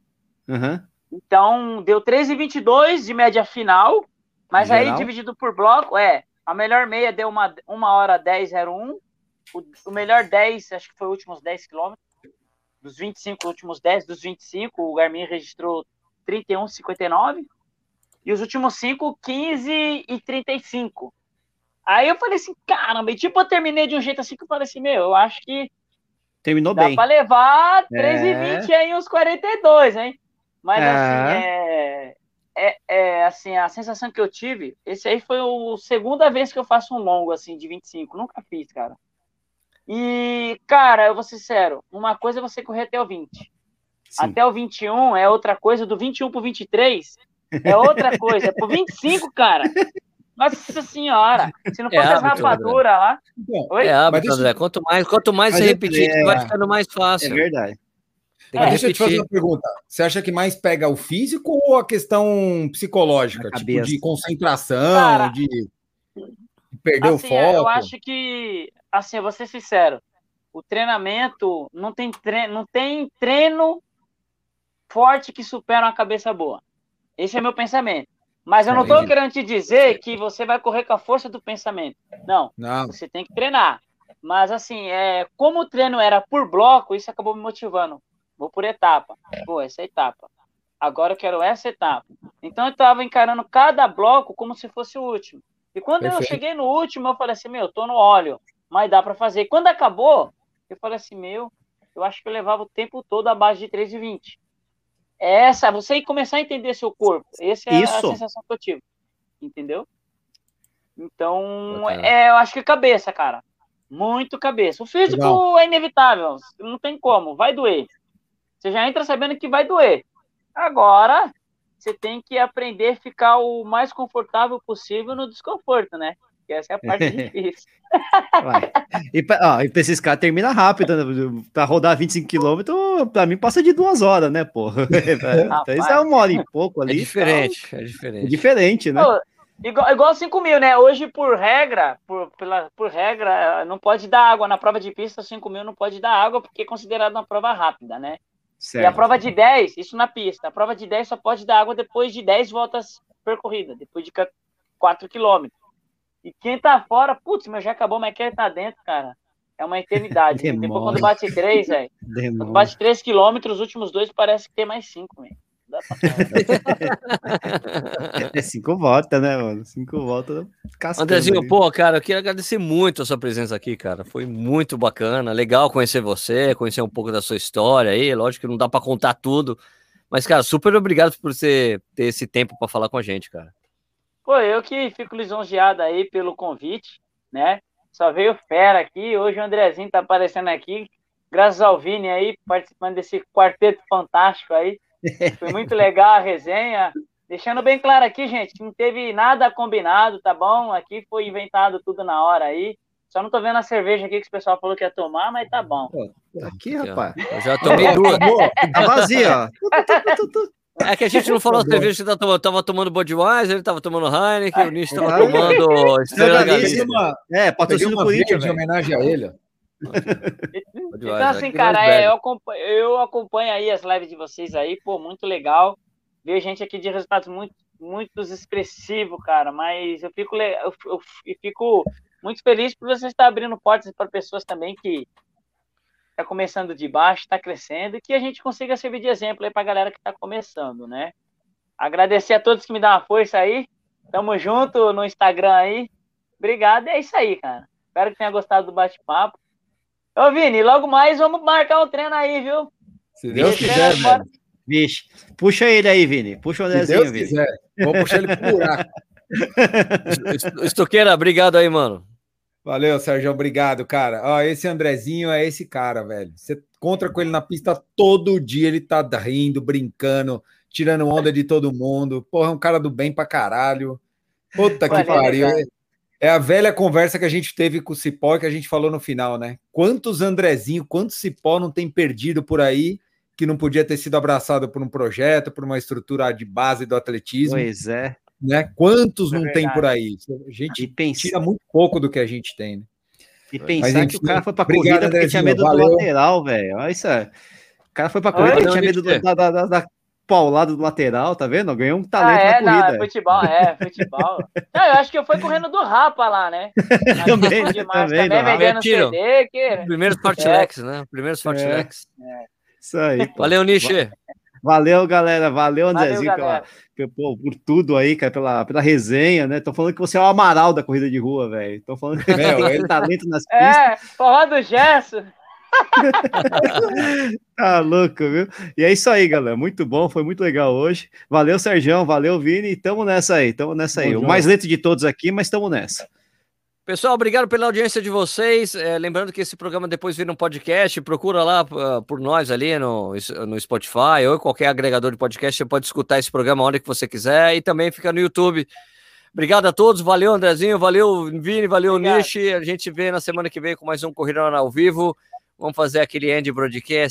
Uhum. Então deu 3,22 de média final, mas aí dividido por bloco, é. A melhor meia deu uma, uma hora 10,01. O, o melhor 10, acho que foi os últimos 10 quilômetros. Dos 25, últimos 10 dos 25, o Garmin registrou 31,59. E os últimos 5, 15 e 35. Aí eu falei assim, caramba, e tipo, eu terminei de um jeito assim que eu falei assim, meu, eu acho que. Terminou dá bem. Pra levar 3,20 é. aí uns 42, hein? Mas é. assim, é, é, é, assim, a sensação que eu tive, esse aí foi a segunda vez que eu faço um longo assim de 25, nunca fiz, cara. E, cara, eu vou ser sincero, uma coisa é você correr até o 20. Sim. Até o 21 é outra coisa, do 21 pro 23 é outra coisa, é pro 25, cara. Nossa senhora! Se não é fosse é as rapaduras lá. Oi? É hábito, André. Quanto mais, quanto mais você repetir, é... vai ficando mais fácil. É verdade. Mas deixa eu te fazer uma pergunta. Você acha que mais pega o físico ou a questão psicológica? Tipo, de concentração, Cara, de, de, perder assim, o foco? Eu acho que, assim, eu vou ser sincero, o treinamento não tem treino, não tem treino forte que supera uma cabeça boa. Esse é meu pensamento. Mas eu não estou querendo te dizer que você vai correr com a força do pensamento. Não. não. Você tem que treinar. Mas assim, é, como o treino era por bloco, isso acabou me motivando. Vou por etapa. Pô, essa é etapa. Agora eu quero essa etapa. Então eu estava encarando cada bloco como se fosse o último. E quando Perfeito. eu cheguei no último, eu falei assim, meu, tô no óleo, mas dá para fazer. Quando acabou, eu falei assim, meu, eu acho que eu levava o tempo todo abaixo de 3,20 essa, você começar a entender seu corpo. Essa é Isso. a sensação que eu tive. Entendeu? Então, é, eu acho que cabeça, cara. Muito cabeça. O físico Legal. é inevitável, não tem como, vai doer. Você já entra sabendo que vai doer. Agora, você tem que aprender a ficar o mais confortável possível no desconforto, né? Que essa é a parte difícil. E, ó, e pra esses caras termina rápido, né? Pra rodar 25 km, pra mim passa de duas horas, né, porra? Então isso é uma hora e pouco ali. É diferente, é diferente. É diferente, né? Pô, igual, igual 5 mil, né? Hoje, por regra, por, pela, por regra, não pode dar água. Na prova de pista, 5 mil não pode dar água, porque é considerado uma prova rápida, né? Certo. E a prova de 10, isso na pista, a prova de 10 só pode dar água depois de 10 voltas percorridas, depois de 4 quilômetros. E quem tá fora, putz, mas já acabou, mas quem tá dentro, cara, é uma eternidade. Depois quando bate 3, velho, quando bate 3 quilômetros, os últimos dois parece que tem mais 5, velho. é cinco voltas, né, mano? Cinco voltas. Andrezinho, aí. pô, cara, eu queria agradecer muito a sua presença aqui, cara. Foi muito bacana, legal conhecer você, conhecer um pouco da sua história aí. Lógico que não dá para contar tudo, mas, cara, super obrigado por você ter esse tempo para falar com a gente, cara. Pô, eu que fico lisonjeado aí pelo convite, né? Só veio fera aqui. Hoje o Andrezinho tá aparecendo aqui, graças ao Vini aí, participando desse quarteto fantástico aí. Foi muito legal a resenha. Deixando bem claro aqui, gente, que não teve nada combinado, tá bom? Aqui foi inventado tudo na hora aí. Só não tô vendo a cerveja aqui que o pessoal falou que ia tomar, mas tá bom. Aqui, rapaz. Eu já tomei duas. Tá vazia, ó. É que a gente não falou a cerveja que tava, tava tomando Budweiser, ele tava tomando Heineken, o Nish tava tomando Estrela Galícia. É, patrocínio político. De homenagem a ele. então, assim, cara, é, eu, acompanho, eu acompanho aí as lives de vocês aí, pô, muito legal. Ver gente aqui de resultados muito, muito expressivos, cara, mas eu fico, eu, eu, eu fico muito feliz por você estar abrindo portas para pessoas também que está começando de baixo, está crescendo, e que a gente consiga servir de exemplo aí para a galera que está começando, né? Agradecer a todos que me dão uma força aí. Tamo junto no Instagram aí. Obrigado, é isso aí, cara. Espero que tenha gostado do bate-papo. Ô, Vini, logo mais vamos marcar um treino aí, viu? Se Deus quiser, velho. Vixe, puxa ele aí, Vini. Puxa o Andrezinho, Se Deus Vini. quiser. Vou puxar ele pro buraco. Estoqueira, obrigado aí, mano. Valeu, Sérgio, obrigado, cara. Ó, esse Andrezinho é esse cara, velho. Você encontra com ele na pista todo dia, ele tá rindo, brincando, tirando onda de todo mundo. Porra, é um cara do bem pra caralho. Puta que pariu. É a velha conversa que a gente teve com o Cipó que a gente falou no final, né? Quantos Andrezinho, quantos Cipó não tem perdido por aí que não podia ter sido abraçado por um projeto, por uma estrutura de base do atletismo? Pois é né? Quantos é não tem por aí? A gente pensa... tira muito pouco do que a gente tem, né? E pensar Mas, que o cara foi pra corrida porque Andrezinho, tinha medo valeu. do lateral, velho. Olha isso. Aí. O cara foi pra corrida porque tinha medo do, da, da, da, da paulada do lateral, tá vendo? Ganhou um talento ah, é, na corrida. Não, é futebol, é, futebol. não, eu acho que eu fui correndo do Rapa lá, né? também, demais, também, também vendendo CD. Que... Primeiro Sportlex, é. né? Primeiro Sportlex. É. é. Isso aí. Pô. Valeu, Nishi. Valeu, galera. Valeu, Andrezinho, Valeu, galera. Pela, por, por, tudo aí, cara, pela, pela resenha, né? Tô falando que você é o Amaral da corrida de rua, velho. Tô falando que Meu, tem ele... talento nas é, pistas. É, forró do Gerson. tá louco, viu? E é isso aí, galera. Muito bom, foi muito legal hoje. Valeu, Sergião, valeu, Vini. Tamo nessa aí, tamo nessa aí. Bom, o mais lento de todos aqui, mas tamo nessa. Pessoal, obrigado pela audiência de vocês. É, lembrando que esse programa depois vira um podcast. Procura lá uh, por nós ali no, no Spotify ou qualquer agregador de podcast. Você pode escutar esse programa a hora que você quiser e também fica no YouTube. Obrigado a todos. Valeu, Andrezinho. Valeu, Vini. Valeu, Nishi. A gente vê na semana que vem com mais um Corrida ao Vivo. Vamos fazer aquele end broadcast.